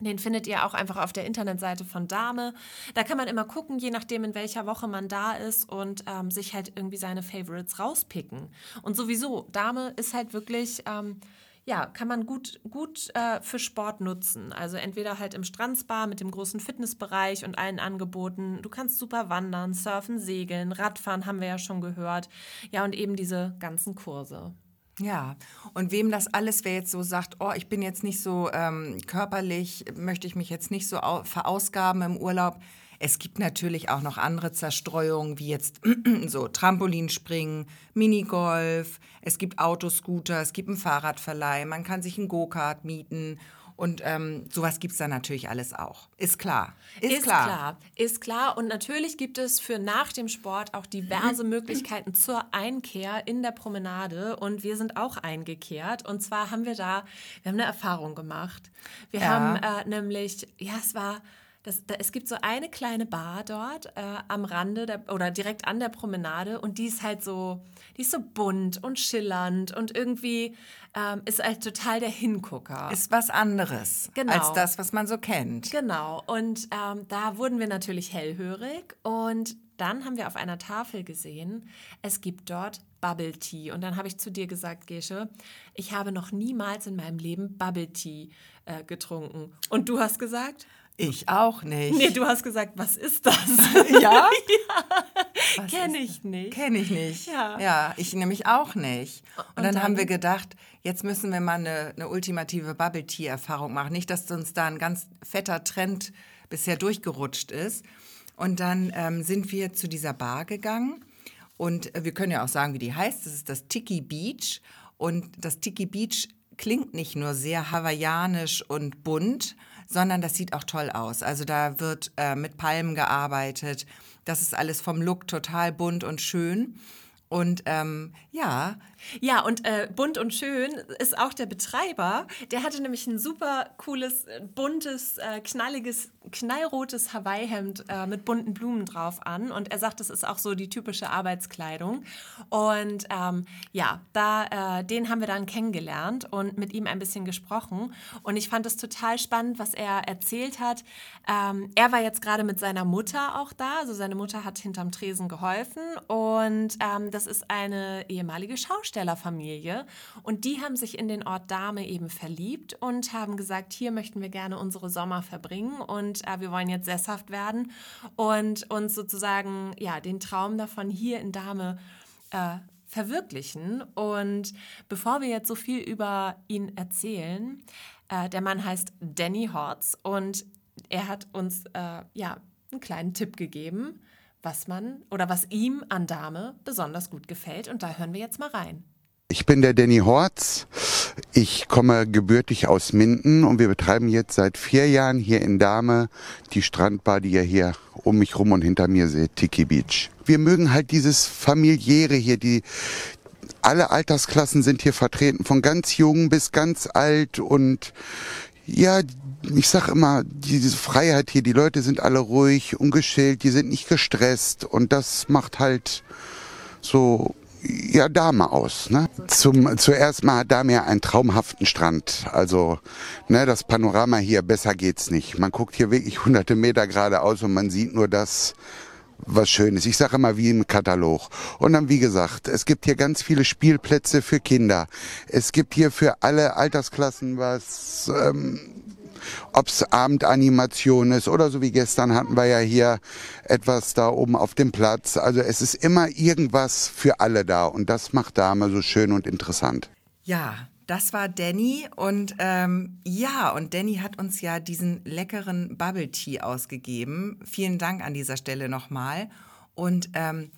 Den findet ihr auch einfach auf der Internetseite von Dame. Da kann man immer gucken, je nachdem, in welcher Woche man da ist und ähm, sich halt irgendwie seine Favorites rauspicken. Und sowieso, Dame ist halt wirklich ähm, ja, kann man gut, gut äh, für Sport nutzen. Also entweder halt im Strandspa mit dem großen Fitnessbereich und allen Angeboten. Du kannst super wandern, surfen, segeln, Radfahren haben wir ja schon gehört. Ja, und eben diese ganzen Kurse. Ja, und wem das alles, wer jetzt so sagt, oh, ich bin jetzt nicht so ähm, körperlich, möchte ich mich jetzt nicht so verausgaben im Urlaub, es gibt natürlich auch noch andere Zerstreuungen, wie jetzt so Trampolinspringen, Minigolf, es gibt Autoscooter, es gibt einen Fahrradverleih, man kann sich einen Go-Kart mieten und ähm, sowas gibt es dann natürlich alles auch. Ist klar. Ist, ist klar. klar. Ist klar. Und natürlich gibt es für nach dem Sport auch diverse Möglichkeiten zur Einkehr in der Promenade. Und wir sind auch eingekehrt. Und zwar haben wir da, wir haben eine Erfahrung gemacht. Wir ja. haben äh, nämlich, ja, es war das, da, es gibt so eine kleine Bar dort äh, am Rande der, oder direkt an der Promenade und die ist halt so, die ist so bunt und schillernd und irgendwie ähm, ist halt total der Hingucker. Ist was anderes genau. als das, was man so kennt. Genau. Und ähm, da wurden wir natürlich hellhörig und dann haben wir auf einer Tafel gesehen, es gibt dort Bubble Tea. Und dann habe ich zu dir gesagt, Gesche, ich habe noch niemals in meinem Leben Bubble Tea äh, getrunken. Und du hast gesagt? Ich auch nicht. Nee, du hast gesagt, was ist das? ja? ja. Kenne ich nicht. Kenne ich nicht. Ja. ja, ich nämlich auch nicht. Und, Und dann, dann, haben wir gedacht, jetzt müssen wir mal eine, eine ultimative Bubble Tea Erfahrung machen. Nicht, dass uns da ein ganz fetter Trend bisher durchgerutscht ist. Und dann ähm, sind wir zu dieser Bar gegangen. Und wir können ja auch sagen, wie die heißt. Das ist das Tiki Beach. Und das Tiki Beach klingt nicht nur sehr hawaiianisch und bunt, sondern das sieht auch toll aus. Also da wird äh, mit Palmen gearbeitet. Das ist alles vom Look total bunt und schön. Und ähm, ja. Ja, und äh, bunt und schön ist auch der Betreiber. Der hatte nämlich ein super cooles, äh, buntes, äh, knalliges, knallrotes Hawaii-Hemd äh, mit bunten Blumen drauf an. Und er sagt, das ist auch so die typische Arbeitskleidung. Und ähm, ja, da, äh, den haben wir dann kennengelernt und mit ihm ein bisschen gesprochen. Und ich fand es total spannend, was er erzählt hat. Ähm, er war jetzt gerade mit seiner Mutter auch da. Also seine Mutter hat hinterm Tresen geholfen. Und ähm, das ist eine ehemalige Schaustellerfamilie und die haben sich in den Ort Dahme eben verliebt und haben gesagt, hier möchten wir gerne unsere Sommer verbringen und äh, wir wollen jetzt sesshaft werden und uns sozusagen ja den Traum davon hier in Dahme äh, verwirklichen. Und bevor wir jetzt so viel über ihn erzählen, äh, der Mann heißt Danny Hortz und er hat uns äh, ja einen kleinen Tipp gegeben was man oder was ihm an Dame besonders gut gefällt. Und da hören wir jetzt mal rein. Ich bin der Danny Horz. Ich komme gebürtig aus Minden und wir betreiben jetzt seit vier Jahren hier in Dahme die Strandbar, die ihr hier um mich rum und hinter mir seht, Tiki Beach. Wir mögen halt dieses familiäre hier, die, alle Altersklassen sind hier vertreten, von ganz jung bis ganz alt und ja, ich sag immer, diese Freiheit hier, die Leute sind alle ruhig, ungeschillt, die sind nicht gestresst und das macht halt so ja Dame aus. Ne? Zum zuerst mal hat Dame ja einen traumhaften Strand. Also ne, das Panorama hier besser geht's nicht. Man guckt hier wirklich hunderte Meter geradeaus und man sieht nur das, was Schönes. Ich sage immer wie im Katalog. Und dann, wie gesagt, es gibt hier ganz viele Spielplätze für Kinder. Es gibt hier für alle Altersklassen was. Ähm, ob es Abendanimation ist oder so wie gestern hatten wir ja hier etwas da oben auf dem Platz. Also es ist immer irgendwas für alle da und das macht Dame so schön und interessant. Ja, das war Danny und ähm, ja, und Danny hat uns ja diesen leckeren Bubble Tea ausgegeben. Vielen Dank an dieser Stelle nochmal. Und ähm,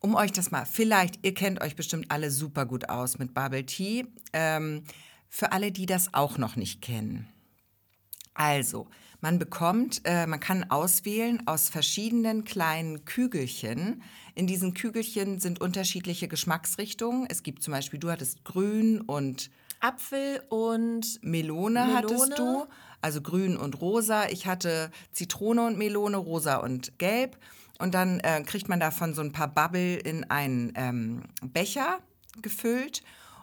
um euch das mal, vielleicht, ihr kennt euch bestimmt alle super gut aus mit Bubble Tea. Ähm, für alle, die das auch noch nicht kennen. Also, man bekommt, äh, man kann auswählen aus verschiedenen kleinen Kügelchen. In diesen Kügelchen sind unterschiedliche Geschmacksrichtungen. Es gibt zum Beispiel, du hattest grün und Apfel und Melone, Melone. hattest du, also grün und rosa. Ich hatte Zitrone und Melone, rosa und gelb. Und dann äh, kriegt man davon so ein paar Bubble in einen ähm, Becher gefüllt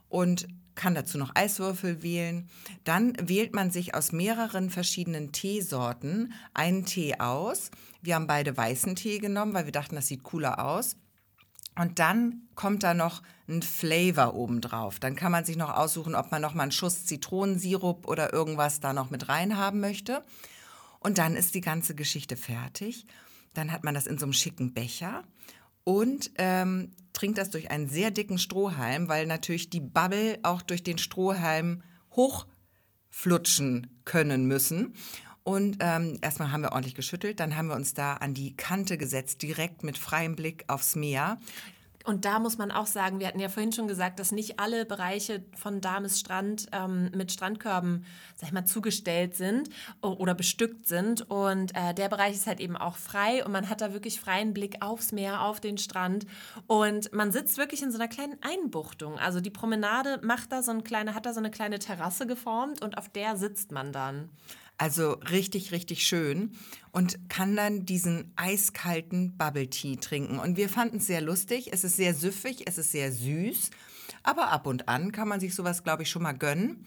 und kann dazu noch Eiswürfel wählen. Dann wählt man sich aus mehreren verschiedenen Teesorten einen Tee aus. Wir haben beide weißen Tee genommen, weil wir dachten, das sieht cooler aus. Und dann kommt da noch ein Flavor obendrauf. Dann kann man sich noch aussuchen, ob man noch mal einen Schuss Zitronensirup oder irgendwas da noch mit reinhaben möchte. Und dann ist die ganze Geschichte fertig. Dann hat man das in so einem schicken Becher und ähm, trinkt das durch einen sehr dicken Strohhalm, weil natürlich die Bubble auch durch den Strohhalm hochflutschen können müssen. Und ähm, erstmal haben wir ordentlich geschüttelt, dann haben wir uns da an die Kante gesetzt, direkt mit freiem Blick aufs Meer. Und da muss man auch sagen, wir hatten ja vorhin schon gesagt, dass nicht alle Bereiche von Dames Strand ähm, mit Strandkörben, sag ich mal, zugestellt sind oder bestückt sind. Und äh, der Bereich ist halt eben auch frei und man hat da wirklich freien Blick aufs Meer, auf den Strand. Und man sitzt wirklich in so einer kleinen Einbuchtung. Also die Promenade macht da so eine kleine, hat da so eine kleine Terrasse geformt und auf der sitzt man dann. Also richtig, richtig schön. Und kann dann diesen eiskalten Bubble Tea trinken. Und wir fanden es sehr lustig. Es ist sehr süffig, es ist sehr süß. Aber ab und an kann man sich sowas, glaube ich, schon mal gönnen.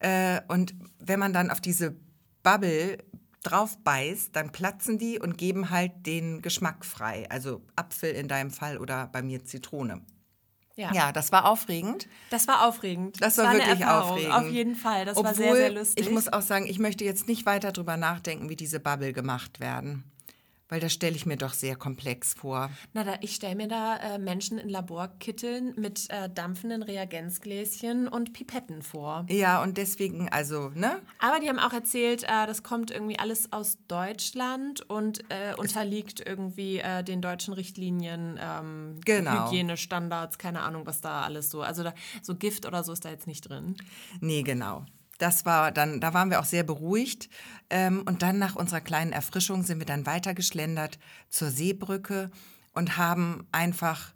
Äh, und wenn man dann auf diese Bubble drauf beißt, dann platzen die und geben halt den Geschmack frei. Also Apfel in deinem Fall oder bei mir Zitrone. Ja. Ja, das war aufregend. Das war aufregend. Das war eine wirklich aufregend. Auf jeden Fall. Das war Obwohl, sehr, sehr lustig. ich muss auch sagen, ich möchte jetzt nicht weiter drüber nachdenken, wie diese Bubble gemacht werden. Weil das stelle ich mir doch sehr komplex vor. Na, da, ich stelle mir da äh, Menschen in Laborkitteln mit äh, dampfenden Reagenzgläschen und Pipetten vor. Ja, und deswegen, also, ne? Aber die haben auch erzählt, äh, das kommt irgendwie alles aus Deutschland und äh, unterliegt irgendwie äh, den deutschen Richtlinien, ähm, Genau. Hygienestandards, keine Ahnung, was da alles so. Also da, so Gift oder so ist da jetzt nicht drin. Nee, genau. Das war dann, da waren wir auch sehr beruhigt. Ähm, und dann nach unserer kleinen Erfrischung sind wir dann weitergeschlendert zur Seebrücke und haben einfach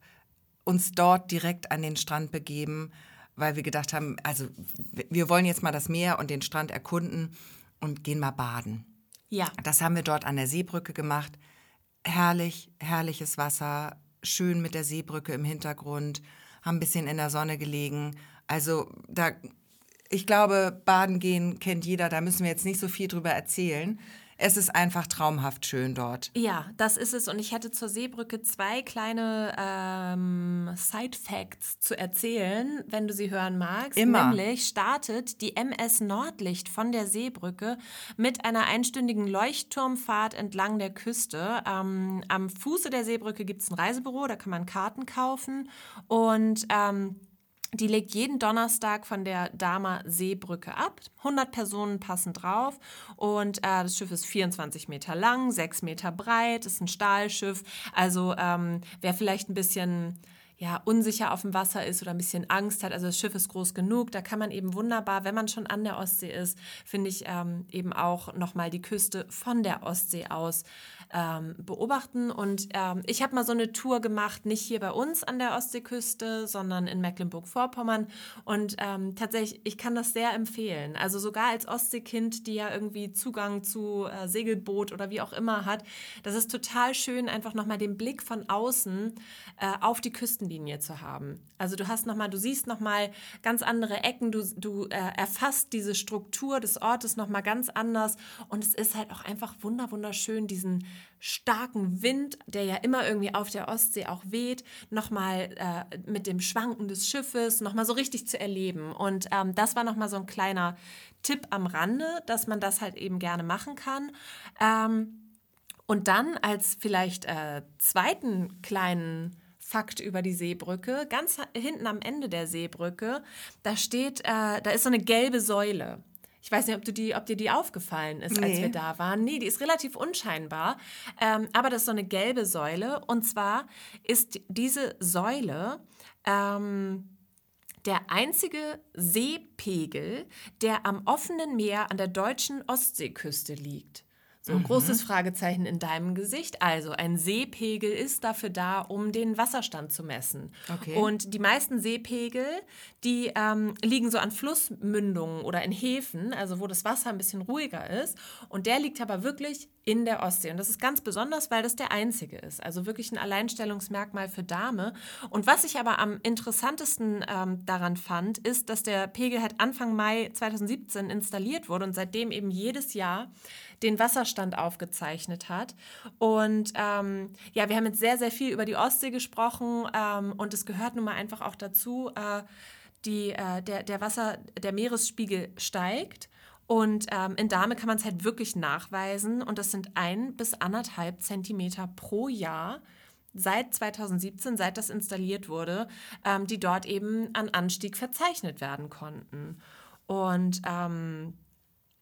uns dort direkt an den Strand begeben, weil wir gedacht haben, also wir wollen jetzt mal das Meer und den Strand erkunden und gehen mal baden. Ja. Das haben wir dort an der Seebrücke gemacht. Herrlich, herrliches Wasser, schön mit der Seebrücke im Hintergrund, haben ein bisschen in der Sonne gelegen. Also da, ich glaube, baden gehen kennt jeder, da müssen wir jetzt nicht so viel drüber erzählen. Es ist einfach traumhaft schön dort. Ja, das ist es. Und ich hätte zur Seebrücke zwei kleine ähm, Side-Facts zu erzählen, wenn du sie hören magst. Immer. Nämlich startet die MS Nordlicht von der Seebrücke mit einer einstündigen Leuchtturmfahrt entlang der Küste. Ähm, am Fuße der Seebrücke gibt es ein Reisebüro, da kann man Karten kaufen. Und ähm, die legt jeden Donnerstag von der Dahmer Seebrücke ab. 100 Personen passen drauf und äh, das Schiff ist 24 Meter lang, 6 Meter breit, ist ein Stahlschiff. Also ähm, wer vielleicht ein bisschen ja, unsicher auf dem Wasser ist oder ein bisschen Angst hat, also das Schiff ist groß genug, da kann man eben wunderbar, wenn man schon an der Ostsee ist, finde ich ähm, eben auch nochmal die Küste von der Ostsee aus ähm, beobachten. Und ähm, ich habe mal so eine Tour gemacht, nicht hier bei uns an der Ostseeküste, sondern in Mecklenburg-Vorpommern. Und ähm, tatsächlich, ich kann das sehr empfehlen. Also sogar als Ostseekind, die ja irgendwie Zugang zu äh, Segelboot oder wie auch immer hat, das ist total schön, einfach nochmal den Blick von außen äh, auf die Küstenlinie Seitenlinie zu haben. Also du hast noch mal, du siehst noch mal ganz andere Ecken, du, du äh, erfasst diese Struktur des Ortes noch mal ganz anders und es ist halt auch einfach wunder wunderschön diesen starken Wind, der ja immer irgendwie auf der Ostsee auch weht, noch mal äh, mit dem Schwanken des Schiffes noch mal so richtig zu erleben und ähm, das war noch mal so ein kleiner Tipp am Rande, dass man das halt eben gerne machen kann. Ähm, und dann als vielleicht äh, zweiten kleinen Fakt über die Seebrücke, ganz hinten am Ende der Seebrücke, da steht, äh, da ist so eine gelbe Säule. Ich weiß nicht, ob, du die, ob dir die aufgefallen ist, nee. als wir da waren. Nee, die ist relativ unscheinbar. Ähm, aber das ist so eine gelbe Säule. Und zwar ist diese Säule ähm, der einzige Seepegel, der am offenen Meer an der deutschen Ostseeküste liegt. So, mhm. großes Fragezeichen in deinem Gesicht. Also, ein Seepegel ist dafür da, um den Wasserstand zu messen. Okay. Und die meisten Seepegel, die ähm, liegen so an Flussmündungen oder in Häfen, also wo das Wasser ein bisschen ruhiger ist. Und der liegt aber wirklich in der Ostsee. Und das ist ganz besonders, weil das der einzige ist. Also wirklich ein Alleinstellungsmerkmal für Dame. Und was ich aber am interessantesten ähm, daran fand, ist, dass der Pegel halt Anfang Mai 2017 installiert wurde und seitdem eben jedes Jahr den Wasserstand aufgezeichnet hat. Und ähm, ja, wir haben jetzt sehr, sehr viel über die Ostsee gesprochen ähm, und es gehört nun mal einfach auch dazu, äh, die, äh, der, der Wasser, der Meeresspiegel steigt. Und ähm, in Dame kann man es halt wirklich nachweisen und das sind ein bis anderthalb Zentimeter pro Jahr seit 2017, seit das installiert wurde, ähm, die dort eben an Anstieg verzeichnet werden konnten. Und ähm,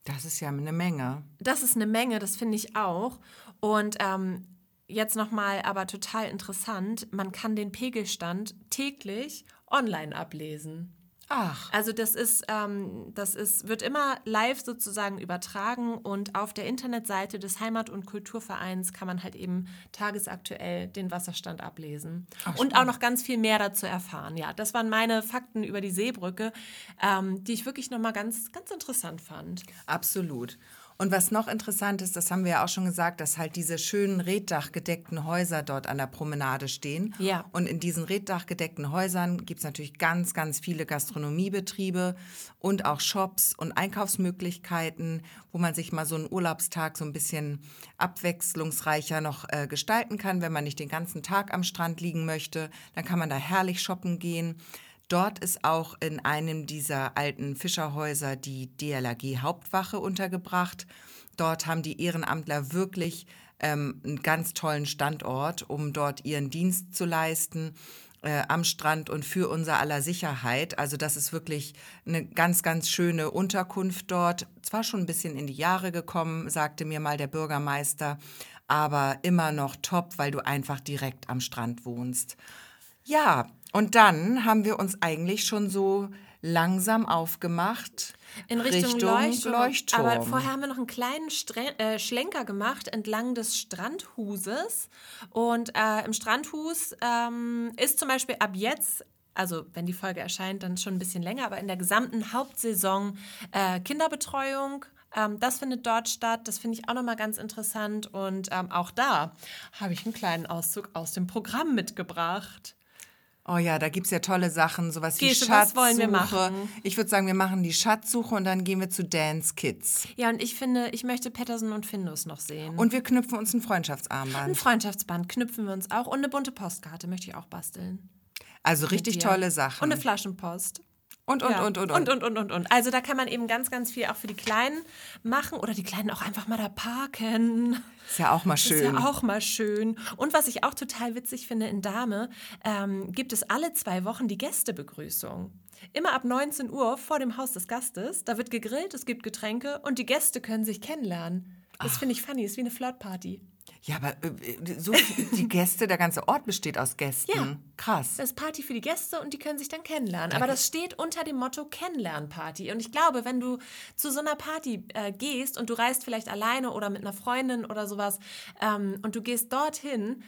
das ist ja eine Menge. Das ist eine Menge, das finde ich auch. Und ähm, jetzt nochmal aber total interessant, man kann den Pegelstand täglich online ablesen. Ach. Also das ist, ähm, das ist, wird immer live sozusagen übertragen und auf der Internetseite des Heimat- und Kulturvereins kann man halt eben tagesaktuell den Wasserstand ablesen. Ach, und auch noch ganz viel mehr dazu erfahren. Ja, das waren meine Fakten über die Seebrücke, ähm, die ich wirklich nochmal ganz, ganz interessant fand. Absolut. Und was noch interessant ist, das haben wir ja auch schon gesagt, dass halt diese schönen reddachgedeckten Häuser dort an der Promenade stehen. Ja. Und in diesen reddachgedeckten Häusern gibt es natürlich ganz, ganz viele Gastronomiebetriebe und auch Shops und Einkaufsmöglichkeiten, wo man sich mal so einen Urlaubstag so ein bisschen abwechslungsreicher noch äh, gestalten kann, wenn man nicht den ganzen Tag am Strand liegen möchte. Dann kann man da herrlich shoppen gehen. Dort ist auch in einem dieser alten Fischerhäuser die DLRG Hauptwache untergebracht. Dort haben die Ehrenamtler wirklich ähm, einen ganz tollen Standort, um dort ihren Dienst zu leisten. Äh, am Strand und für unser aller Sicherheit. Also das ist wirklich eine ganz, ganz schöne Unterkunft dort. Zwar schon ein bisschen in die Jahre gekommen, sagte mir mal der Bürgermeister, aber immer noch top, weil du einfach direkt am Strand wohnst. Ja, und dann haben wir uns eigentlich schon so langsam aufgemacht in Richtung, Richtung Leuchtturm. Leuchtturm. Aber vorher haben wir noch einen kleinen Stre äh, Schlenker gemacht entlang des Strandhuses. Und äh, im Strandhus ähm, ist zum Beispiel ab jetzt also wenn die Folge erscheint, dann schon ein bisschen länger, aber in der gesamten Hauptsaison äh, Kinderbetreuung. Ähm, das findet dort statt. Das finde ich auch nochmal ganz interessant. Und ähm, auch da habe ich einen kleinen Auszug aus dem Programm mitgebracht. Oh ja, da gibt es ja tolle Sachen, sowas wie Gesche, Schatzsuche. Was wollen wir machen? Ich würde sagen, wir machen die Schatzsuche und dann gehen wir zu Dance Kids. Ja, und ich finde, ich möchte Patterson und Findus noch sehen. Und wir knüpfen uns ein Freundschaftsarmband. Ein Freundschaftsband knüpfen wir uns auch und eine bunte Postkarte möchte ich auch basteln. Also richtig tolle Sachen. Und eine Flaschenpost. Und, und, ja. und, und, und, und, und, und, und. Also da kann man eben ganz, ganz viel auch für die Kleinen machen oder die Kleinen auch einfach mal da parken. Ist ja auch mal schön. Ist ja auch mal schön. Und was ich auch total witzig finde in Dame, ähm, gibt es alle zwei Wochen die Gästebegrüßung. Immer ab 19 Uhr vor dem Haus des Gastes. Da wird gegrillt, es gibt Getränke und die Gäste können sich kennenlernen. Das finde ich funny, ist wie eine Flirtparty. Ja, aber äh, so die Gäste, der ganze Ort besteht aus Gästen. Ja. Krass. Das ist Party für die Gäste und die können sich dann kennenlernen. Aber das steht unter dem Motto Kennenlernparty. Und ich glaube, wenn du zu so einer Party äh, gehst und du reist vielleicht alleine oder mit einer Freundin oder sowas ähm, und du gehst dorthin,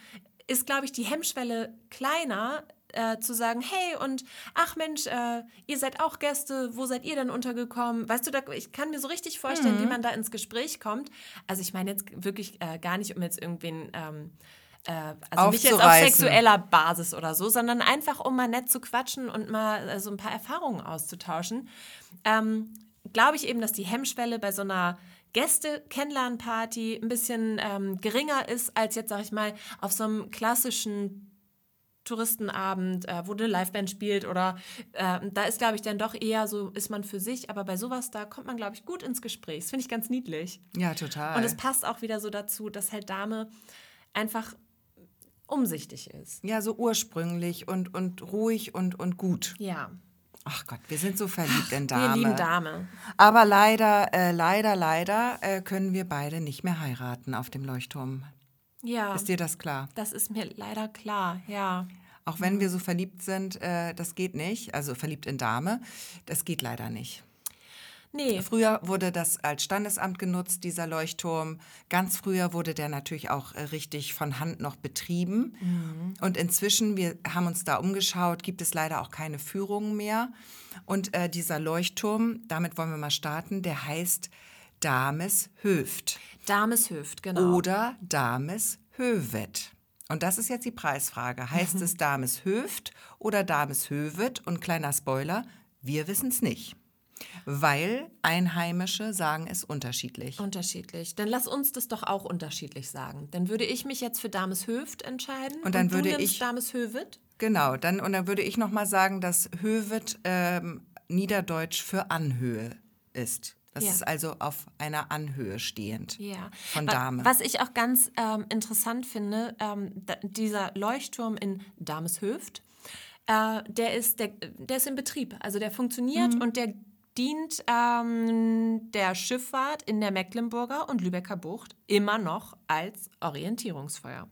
ist, glaube ich, die Hemmschwelle kleiner, äh, zu sagen, hey und ach Mensch, äh, ihr seid auch Gäste, wo seid ihr denn untergekommen? Weißt du, da, ich kann mir so richtig vorstellen, mhm. wie man da ins Gespräch kommt. Also ich meine jetzt wirklich äh, gar nicht, um jetzt irgendwen ähm, äh, also nicht jetzt auf sexueller Basis oder so, sondern einfach, um mal nett zu quatschen und mal äh, so ein paar Erfahrungen auszutauschen, ähm, glaube ich eben, dass die Hemmschwelle bei so einer Gäste-Kennenlernparty ein bisschen ähm, geringer ist als jetzt, sag ich mal, auf so einem klassischen Touristenabend, äh, wo eine Liveband spielt oder äh, da ist, glaube ich, dann doch eher so, ist man für sich, aber bei sowas, da kommt man, glaube ich, gut ins Gespräch. Das finde ich ganz niedlich. Ja, total. Und es passt auch wieder so dazu, dass halt Dame einfach umsichtig ist. ja, so ursprünglich und, und ruhig und, und gut. Ja. Ach Gott, wir sind so verliebt in Dame. Wir lieben Dame. Aber leider, äh, leider, leider äh, können wir beide nicht mehr heiraten auf dem Leuchtturm. Ja. Ist dir das klar? Das ist mir leider klar, ja. Auch wenn wir so verliebt sind, äh, das geht nicht. Also verliebt in Dame, das geht leider nicht. Nee, Früher wurde das als Standesamt genutzt, dieser Leuchtturm. Ganz früher wurde der natürlich auch äh, richtig von Hand noch betrieben. Und inzwischen, wir haben uns da umgeschaut, gibt es leider auch keine Führungen mehr. Und äh, dieser Leuchtturm, damit wollen wir mal starten, der heißt Dames Höft Dames Höft, genau. oder Dames Hövet. Und das ist jetzt die Preisfrage. Heißt es Dames Höft oder Dames Hövet? Und kleiner Spoiler, wir wissen es nicht. Weil Einheimische sagen es unterschiedlich. Unterschiedlich. Dann lass uns das doch auch unterschiedlich sagen. Dann würde ich mich jetzt für Dames Höft entscheiden. Und dann du würde ich- Dames Hövet. Genau, dann, und dann würde ich noch mal sagen, dass Hövet ähm, Niederdeutsch für Anhöhe ist. Das Ja. ist also auf einer Anhöhe stehend. Ja. Von Dame. Was ich auch ganz ähm, interessant finde, ähm, da, dieser Leuchtturm in Dameshöft, äh, der, ist, der, der ist in Betrieb. Also der funktioniert Mhm. und der dient ähm, der Schifffahrt in der Mecklenburger und Lübecker Bucht immer noch als Orientierungsfeuer.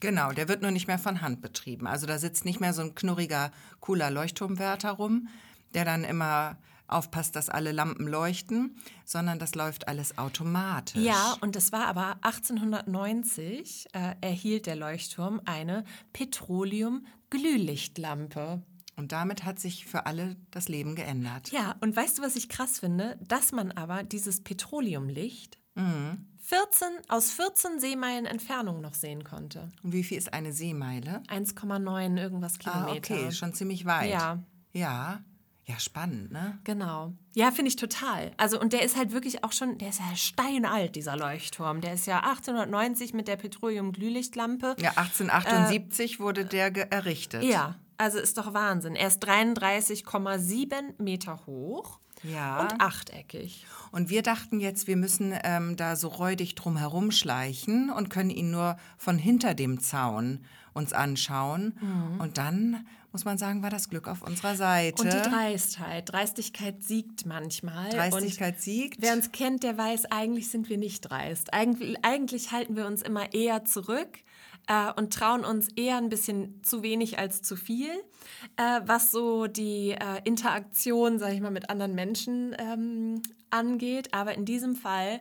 Genau, der wird nur nicht mehr von Hand betrieben. Also da sitzt nicht mehr so ein knurriger, cooler Leuchtturmwärter rum, der dann immer aufpasst, dass alle Lampen leuchten, sondern das läuft alles automatisch. Ja, und das war aber 1890 äh, erhielt der Leuchtturm eine Petroleum-Glühlichtlampe. Und damit hat sich für alle das Leben geändert. Ja, und weißt du, was ich krass finde? Dass man aber dieses Petroleumlicht Mhm. 14, aus 14 Seemeilen Entfernung noch sehen konnte. Und wie viel ist eine Seemeile? 1,9 irgendwas Ah, Kilometer. okay, schon ziemlich weit. Ja. Ja, ja, spannend, ne? Genau. Ja, finde ich total. Also, und der ist halt wirklich auch schon, der ist ja steinalt, dieser Leuchtturm. Der ist ja 1890 mit der Petroleum-Glühlichtlampe. Ja, 1878 wurde der errichtet. Äh, Ja, also ist doch Wahnsinn. Er ist 33,7 Meter hoch Ja. und achteckig. Und wir dachten jetzt, wir müssen ähm, da so räudig drum herumschleichen und können ihn nur von hinter dem Zaun uns anschauen. Mhm. Und dann, muss man sagen, war das Glück auf unserer Seite. Und die Dreistheit. Dreistigkeit siegt manchmal. Dreistigkeit und siegt. Wer uns kennt, der weiß, eigentlich sind wir nicht dreist. Eigentlich, eigentlich halten wir uns immer eher zurück äh, und trauen uns eher ein bisschen zu wenig als zu viel, äh, was so die äh, Interaktion, sage ich mal, mit anderen Menschen ähm, angeht. Aber in diesem Fall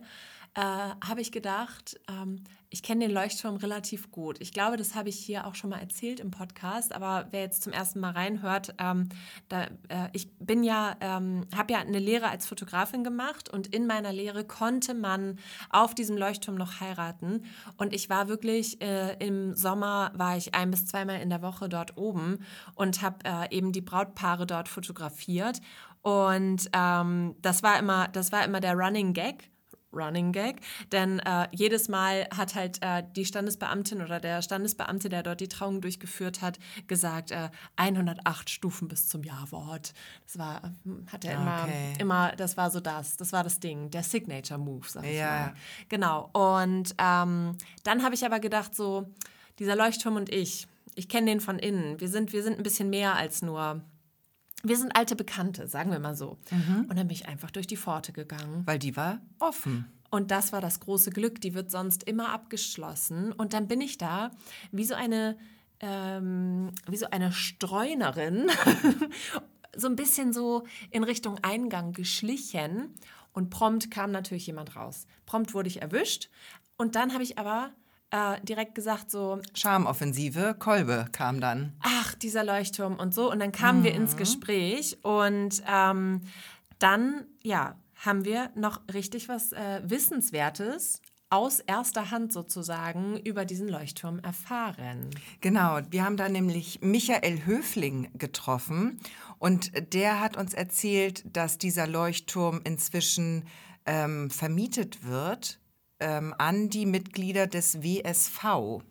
äh, habe ich gedacht, ähm, ich kenne den Leuchtturm relativ gut. Ich glaube, das habe ich hier auch schon mal erzählt im Podcast, aber wer jetzt zum ersten Mal reinhört, ähm, da, äh, ich bin ja, ähm, habe ja eine Lehre als Fotografin gemacht und in meiner Lehre konnte man auf diesem Leuchtturm noch heiraten und ich war wirklich äh, im Sommer war ich ein bis zweimal in der Woche dort oben und habe äh, eben die Brautpaare dort fotografiert und ähm, das war immer, das war immer der Running Gag. Running Gag, denn äh, jedes Mal hat halt äh, die Standesbeamtin oder der Standesbeamte, der dort die Trauung durchgeführt hat, gesagt, äh, 108 Stufen bis zum Ja-Wort. Das war, hm, hat er immer, Okay. immer, das war so das, das war das Ding, der Signature-Move, sag ich Ja. mal. Genau, und ähm, dann habe ich aber gedacht, so, dieser Leuchtturm und ich, ich kenne den von innen, wir sind, wir sind ein bisschen mehr als nur... Wir sind alte Bekannte, sagen wir mal so. Und dann bin ich einfach durch die Pforte gegangen. Weil die war offen. Und das war das große Glück. Die wird sonst immer abgeschlossen. Und dann bin ich da wie so eine, ähm, wie so eine Streunerin, so ein bisschen so in Richtung Eingang geschlichen. Und prompt kam natürlich jemand raus. Prompt wurde ich erwischt. Und dann habe ich aber äh, direkt gesagt so, Charmoffensive, Kolbe kam dann. ach, dieser Leuchtturm und so. Und dann kamen wir ins Gespräch und ähm, dann, ja, haben wir noch richtig was äh, Wissenswertes aus erster Hand sozusagen über diesen Leuchtturm erfahren. Genau, wir haben da nämlich Michael Höfling getroffen und der hat uns erzählt, dass dieser Leuchtturm inzwischen ähm, vermietet wird ähm, an die Mitglieder des WSV.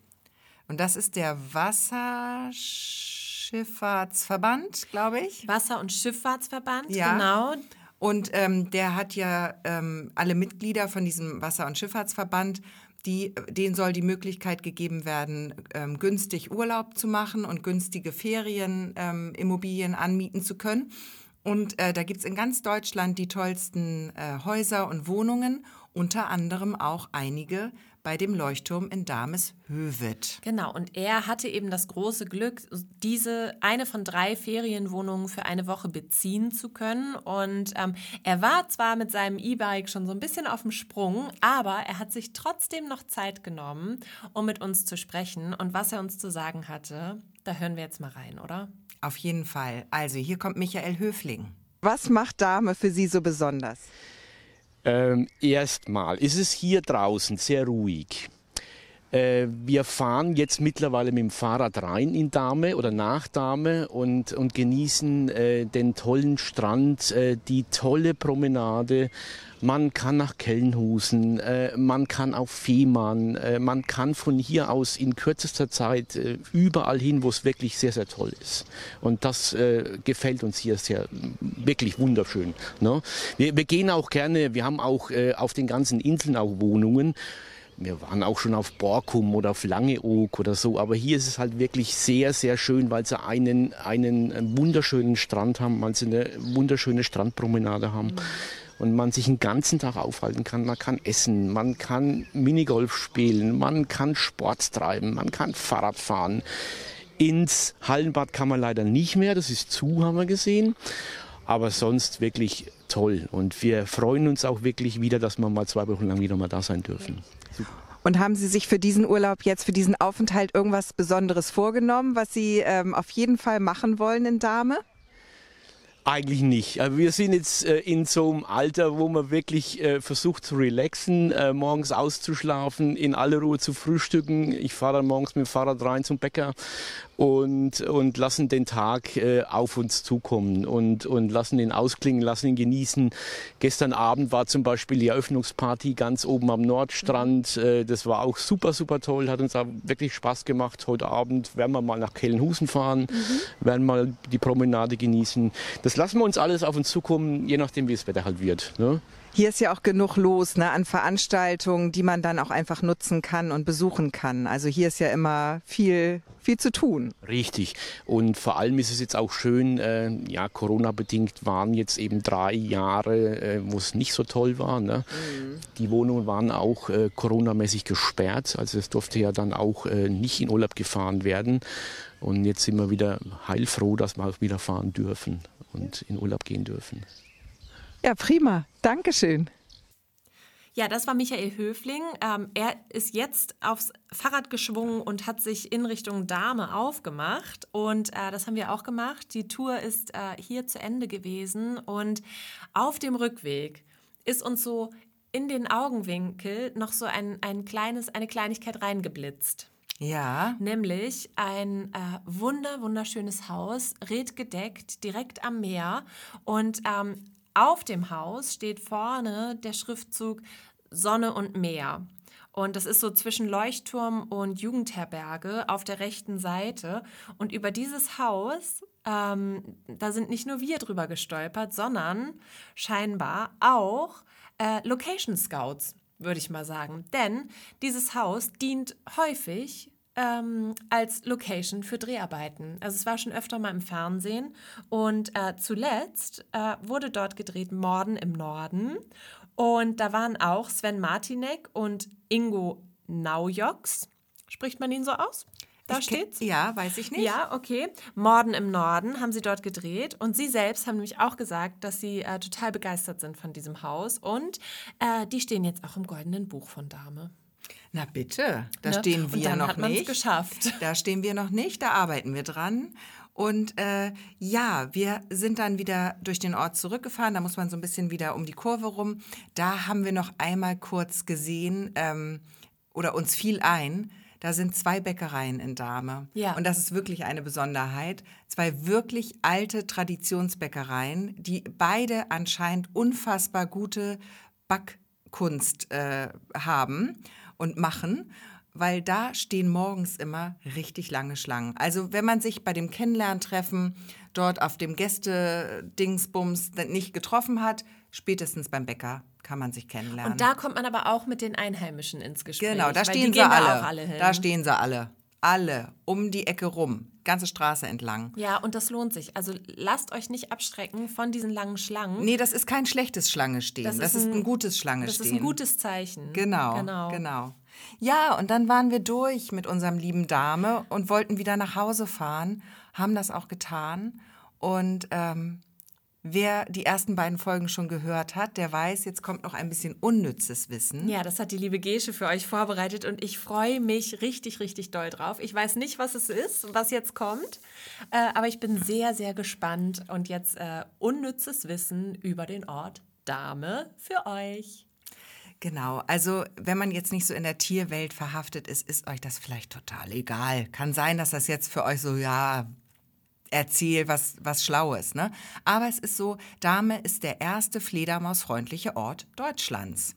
Und das ist der Wasserschifffahrtsverband, glaube ich. Wasser- und Schifffahrtsverband, Ja. genau. Und ähm, der hat ja ähm, alle Mitglieder von diesem Wasser- und Schifffahrtsverband, die, denen soll die Möglichkeit gegeben werden, ähm, günstig Urlaub zu machen und günstige Ferienimmobilien ähm, anmieten zu können. Und äh, da gibt's in ganz Deutschland die tollsten äh, Häuser und Wohnungen, unter anderem auch einige bei dem Leuchtturm in Dameshövet. Genau, und er hatte eben das große Glück, diese eine von drei Ferienwohnungen für eine Woche beziehen zu können. Und ähm, er war zwar mit seinem E-Bike schon so ein bisschen auf dem Sprung, aber er hat sich trotzdem noch Zeit genommen, um mit uns zu sprechen. Und was er uns zu sagen hatte, da hören wir jetzt mal rein, oder? Auf jeden Fall. Also hier kommt Michael Höfling. Was macht Dame für Sie so besonders? Ähm, erstmal ist es hier draußen sehr ruhig. Äh, wir fahren jetzt mittlerweile mit dem Fahrrad rein in Dahme oder nach Dahme und, und genießen äh, den tollen Strand, äh, die tolle Promenade. Man kann nach Kellenhusen, äh, man kann auf Fehmarn, äh, man kann von hier aus in kürzester Zeit äh, überall hin, wo es wirklich sehr, sehr toll ist. Und das gefällt uns hier sehr, wirklich wunderschön. Ne? Wir, wir gehen auch gerne, wir haben auch auf den ganzen Inseln auch Wohnungen. Wir waren auch schon auf Borkum oder auf Langeoog oder so, aber hier ist es halt wirklich sehr, sehr schön, weil sie einen, einen wunderschönen Strand haben, weil sie eine wunderschöne Strandpromenade haben. Und man sich den ganzen Tag aufhalten kann. Man kann essen, man kann Minigolf spielen, man kann Sport treiben, man kann Fahrrad fahren. Ins Hallenbad kann man leider nicht mehr, das ist zu, haben wir gesehen. Aber sonst wirklich toll. Und wir freuen uns auch wirklich wieder, dass wir mal zwei Wochen lang wieder mal da sein dürfen. Und haben Sie sich für diesen Urlaub jetzt, für diesen Aufenthalt irgendwas Besonderes vorgenommen, was Sie ähm, auf jeden Fall machen wollen in Dahme? Eigentlich nicht. Also wir sind jetzt äh, in so einem Alter, wo man wirklich äh, versucht zu relaxen, äh, morgens auszuschlafen, in aller Ruhe zu frühstücken. Ich fahre dann morgens mit dem Fahrrad rein zum Bäcker und, und lassen den Tag äh, auf uns zukommen und, und lassen ihn ausklingen, lassen ihn genießen. Gestern Abend war zum Beispiel die Eröffnungsparty ganz oben am Nordstrand. Äh, das war auch super, super toll, hat uns auch wirklich Spaß gemacht. Heute Abend werden wir mal nach Kellenhusen fahren, werden mal die Promenade genießen. Das lassen wir uns alles auf uns zukommen, je nachdem, wie das Wetter halt wird. Ne? Hier ist ja auch genug los ne, an Veranstaltungen, die man dann auch einfach nutzen kann und besuchen kann. Also hier ist ja immer viel, viel zu tun. Richtig. Und vor allem ist es jetzt auch schön, äh, ja, Corona-bedingt waren jetzt eben drei Jahre, äh, wo es nicht so toll war. Ne? Die Wohnungen waren auch äh, Corona-mäßig gesperrt. Also es durfte ja dann auch äh, nicht in Urlaub gefahren werden. Und jetzt sind wir wieder heilfroh, dass wir auch wieder fahren dürfen und in Urlaub gehen dürfen. Ja, prima. Dankeschön. Ja, das war Michael Höfling. Ähm, er ist jetzt aufs Fahrrad geschwungen und hat sich in Richtung Dahme aufgemacht. Und äh, das haben wir auch gemacht. Die Tour ist äh, hier zu Ende gewesen. Und auf dem Rückweg ist uns so in den Augenwinkel noch so ein, ein kleines, eine Kleinigkeit reingeblitzt. Ja, Nämlich ein äh, wunder, wunderschönes Haus, redgedeckt, direkt am Meer. Und ähm, auf dem Haus steht vorne der Schriftzug Sonne und Meer. Und das ist so zwischen Leuchtturm und Jugendherberge auf der rechten Seite. Und über dieses Haus, ähm, da sind nicht nur wir drüber gestolpert, sondern scheinbar auch äh, Location Scouts, würde ich mal sagen. Denn dieses Haus dient häufig ähm, als Location für Dreharbeiten. Also es war schon öfter mal im Fernsehen und äh, zuletzt äh, wurde dort gedreht Morden im Norden und da waren auch Sven Martinek und Ingo Naujoks. Spricht man ihn so aus? Da Ich steht's. Ja, weiß ich nicht. Ja, okay. Morden im Norden haben sie dort gedreht und sie selbst haben nämlich auch gesagt, dass sie äh, total begeistert sind von diesem Haus und äh, die stehen jetzt auch im goldenen Buch von Dame. Na bitte, da Ne? stehen wir noch nicht. geschafft. Da stehen wir noch nicht, da arbeiten wir dran. Und äh, ja, wir sind dann wieder durch den Ort zurückgefahren. Da muss man so ein bisschen wieder um die Kurve rum. Da haben wir noch einmal kurz gesehen ähm, oder uns fiel ein, da sind zwei Bäckereien in Dahme. Ja. Und das ist wirklich eine Besonderheit. Zwei wirklich alte Traditionsbäckereien, die beide anscheinend unfassbar gute Backkunst äh, haben und machen. Weil da stehen morgens immer richtig lange Schlangen. Also wenn man sich bei dem Kennenlerntreffen dort auf dem Gäste-Dingsbums nicht getroffen hat, spätestens beim Bäcker kann man sich kennenlernen. Und da kommt man aber auch mit den Einheimischen ins Gespräch. Genau, da stehen sie alle. Da, auch alle hin. da stehen sie alle. Alle. Um die Ecke rum. Ganze Straße entlang. ja, und das lohnt sich. Also lasst euch nicht abschrecken von diesen langen Schlangen. Nee, das ist kein schlechtes Schlange stehen. Das, Das ist, ist ein, ein- gutes Schlange das stehen. ist ein gutes Zeichen. Genau, genau. genau. Ja, und dann waren wir durch mit unserem lieben Dame und wollten wieder nach Hause fahren, haben das auch getan. Und ähm, wer die ersten beiden Folgen schon gehört hat, der weiß, jetzt kommt noch ein bisschen unnützes Wissen. Ja, das hat die liebe Gesche für euch vorbereitet und ich freue mich richtig, richtig doll drauf. Ich weiß nicht, was es ist, was jetzt kommt, äh, aber ich bin sehr, sehr gespannt und jetzt äh, unnützes Wissen über den Ort Dame für euch. Genau, also wenn man jetzt nicht so in der Tierwelt verhaftet ist, ist euch das vielleicht total egal. Kann sein, dass das jetzt für euch so, ja, erzähl was, was Schlaues, ne? Aber es ist so, Dahme ist der erste fledermausfreundliche Ort Deutschlands.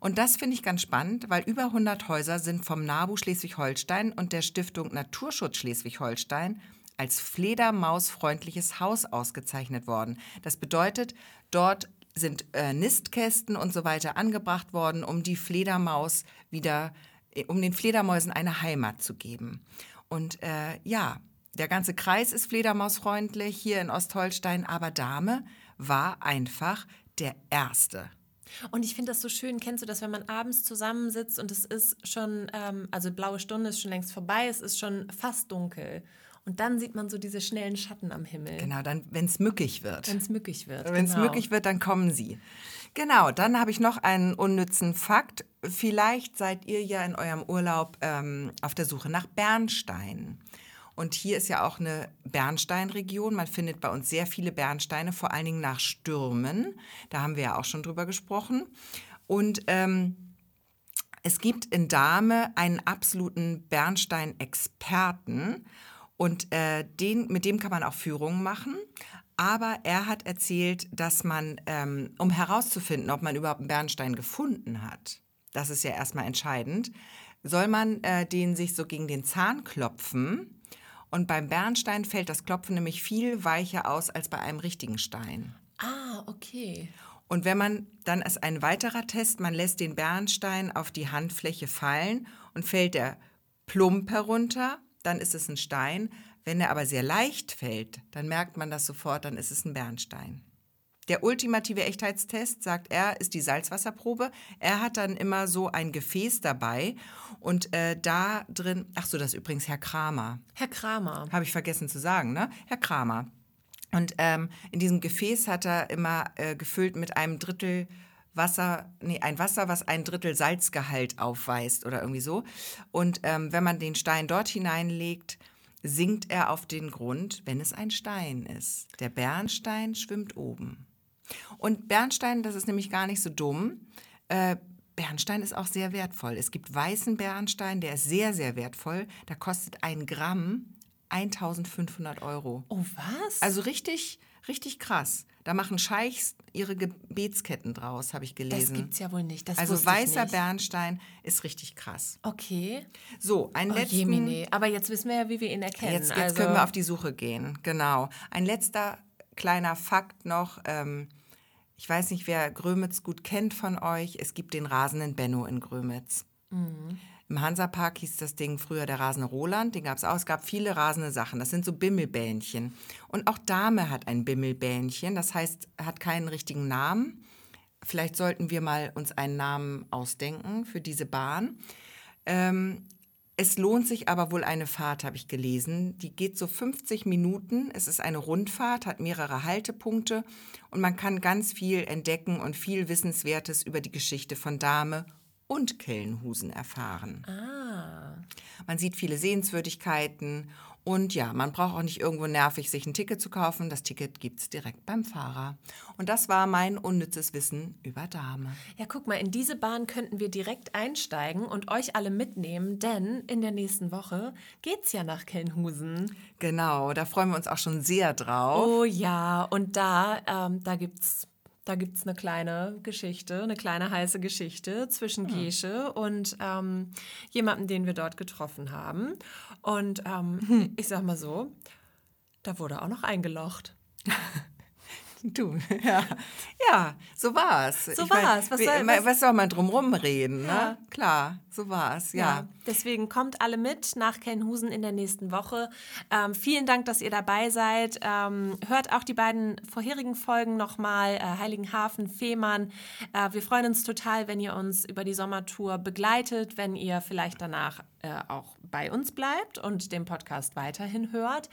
Und das finde ich ganz spannend, weil über 100 Häuser sind vom NABU Schleswig-Holstein und der Stiftung Naturschutz Schleswig-Holstein als fledermausfreundliches Haus ausgezeichnet worden. Das bedeutet, dort sind äh, Nistkästen und so weiter angebracht worden, um die Fledermaus wieder, äh, um den Fledermäusen eine Heimat zu geben. Und äh, ja, der ganze Kreis ist fledermausfreundlich hier in Ostholstein, aber Dahme war einfach der Erste. Und ich finde das so schön, kennst du das, wenn man abends zusammensitzt und es ist schon, ähm, also blaue Stunde ist schon längst vorbei, es ist schon fast dunkel. Und dann sieht man so diese schnellen Schatten am Himmel, Genau, dann, wenn es mückig wird. wenn es mückig wird. Wenn es genau. möglich wird, dann kommen sie. Genau, dann habe ich noch einen unnützen Fakt. Vielleicht seid ihr ja in eurem Urlaub ähm, auf der Suche nach Bernstein. Und hier ist ja auch eine Bernsteinregion. Man findet bei uns sehr viele Bernsteine, vor allen Dingen nach Stürmen. Da haben wir ja auch schon drüber gesprochen. Und ähm, es gibt in Dahme einen absoluten Bernstein-Experten und äh, den, mit dem kann man auch Führungen machen. Aber er hat erzählt, dass man, ähm, um herauszufinden, ob man überhaupt einen Bernstein gefunden hat, das ist ja erstmal entscheidend, soll man äh, den sich so gegen den Zahn klopfen. Und beim Bernstein fällt das Klopfen nämlich viel weicher aus als bei einem richtigen Stein. Ah, okay. Und wenn man, dann ist ein weiterer Test, man lässt den Bernstein auf die Handfläche fallen und fällt er plump herunter, dann ist es ein Stein. Wenn er aber sehr leicht fällt, dann merkt man das sofort, dann ist es ein Bernstein. Der ultimative Echtheitstest, sagt er, ist die Salzwasserprobe. Er hat dann immer so ein Gefäß dabei und äh, da drin, ach so, das ist übrigens Herr Kramer. Herr Kramer. Habe ich vergessen zu sagen, ne? Herr Kramer. Und ähm, in diesem Gefäß hat er immer äh, gefüllt mit einem Drittel Wasser, nee, ein Wasser, was ein Drittel Salzgehalt aufweist oder irgendwie so. Und ähm, wenn man den Stein dort hineinlegt, sinkt er auf den Grund, wenn es ein Stein ist. Der Bernstein schwimmt oben. Und Bernstein, das ist nämlich gar nicht so dumm. Äh, Bernstein ist auch sehr wertvoll. Es gibt weißen Bernstein, der ist sehr, sehr wertvoll. Da kostet ein Gramm 1500 Euro. Oh, was? Also richtig, richtig krass. Da machen Scheichs ihre Gebetsketten draus, habe ich das gelesen. gibt's ja wohl nicht. Das also weißer nicht. Bernstein ist richtig krass. Okay. So, ein Oh, letzten, Jemine. Aber jetzt wissen wir ja, wie wir ihn erkennen. Jetzt, jetzt also, können wir auf die Suche gehen, genau. Ein letzter kleiner Fakt noch. Ähm, ich weiß nicht, wer Grömitz gut kennt von euch. Es gibt den rasenden Benno in Grömitz. Im Hansapark hieß das Ding früher der rasende Roland. Den gab es auch. Es gab viele rasende Sachen. Das sind so Bimmelbähnchen. Und auch Dame hat ein Bimmelbähnchen. Das heißt, hat keinen richtigen Namen. Vielleicht sollten wir mal uns einen Namen ausdenken für diese Bahn. Ähm, es lohnt sich aber wohl eine Fahrt, habe ich gelesen. Die geht so 50 Minuten. Es ist eine Rundfahrt, hat mehrere Haltepunkte und man kann ganz viel entdecken und viel Wissenswertes über die Geschichte von Dahme und Kellenhusen erfahren. Ah. Man sieht viele Sehenswürdigkeiten Und ja, man braucht auch nicht irgendwo nervig sich ein Ticket zu kaufen. Das Ticket gibt es direkt beim Fahrer. Und das war mein unnützes Wissen über Dahme. Ja, guck mal, in diese Bahn könnten wir direkt einsteigen und euch alle mitnehmen, denn in der nächsten Woche geht's ja nach Kelnhusen. Genau, da freuen wir uns auch schon sehr drauf. Oh ja, und da, ähm, da gibt's da gibt es eine kleine Geschichte, eine kleine heiße Geschichte zwischen hm. Gesche und ähm, jemandem, den wir dort getroffen haben. Und ähm, hm. ich sag mal so, da wurde auch noch eingelocht. Du, ja. Ja, so war's. So ich war's. was, soll, was, was soll man drum reden, ne? Ja. Klar, so war's, ja. ja. Deswegen kommt alle mit nach Kelnhusen in der nächsten Woche. Ähm, vielen Dank, dass ihr dabei seid. Ähm, hört auch die beiden vorherigen Folgen nochmal, äh, Heiligenhafen, Fehmarn. Äh, wir freuen uns total, wenn ihr uns über die Sommertour begleitet, wenn ihr vielleicht danach äh, auch bei uns bleibt und den Podcast weiterhin hört.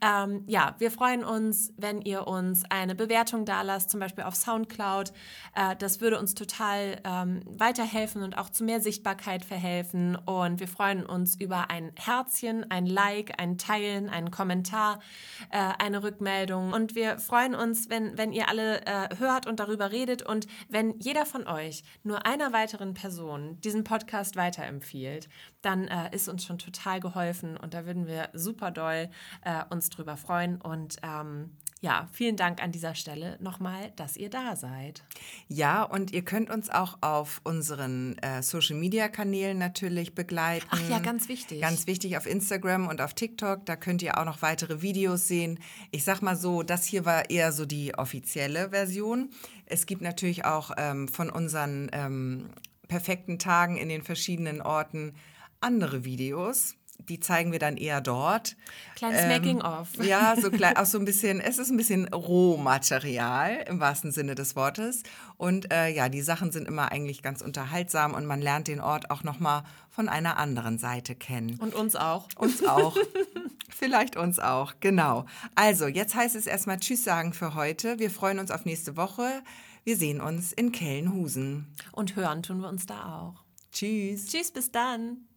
Ähm, ja, wir freuen uns, wenn ihr uns eine Bewertung da lasst, zum Beispiel auf Soundcloud. Äh, das würde uns total ähm, weiterhelfen und auch zu mehr Sichtbarkeit verhelfen. Und wir freuen uns über ein Herzchen, ein Like, ein Teilen, einen Kommentar, äh, eine Rückmeldung. Und wir freuen uns, wenn, wenn ihr alle äh, hört und darüber redet und wenn jeder von euch nur einer weiteren Person diesen Podcast weiterempfiehlt, dann äh, ist uns schon total geholfen und da würden wir super doll äh, uns drüber freuen. Und ähm, ja, vielen Dank an dieser Stelle nochmal, dass ihr da seid. Ja, und ihr könnt uns auch auf unseren äh, Social Media Kanälen natürlich begleiten. Ach ja, ganz wichtig. Ganz wichtig auf Instagram und auf TikTok. Da könnt ihr auch noch weitere Videos sehen. Ich sag mal so, das hier war eher so die offizielle Version. Es gibt natürlich auch ähm, von unseren ähm, perfekten Tagen in den verschiedenen Orten andere Videos. Die zeigen wir dann eher dort. Kleines ähm, Making-of. Ja, so klein, auch so ein bisschen, es ist ein bisschen Rohmaterial im wahrsten Sinne des Wortes. Und äh, ja, die Sachen sind immer eigentlich ganz unterhaltsam und man lernt den Ort auch nochmal von einer anderen Seite kennen. Und uns auch. Uns auch. Vielleicht uns auch, genau. Also, jetzt heißt es erstmal Tschüss sagen für heute. Wir freuen uns auf nächste Woche. Wir sehen uns in Kellenhusen. Und hören tun wir uns da auch. Tschüss. Tschüss, bis dann.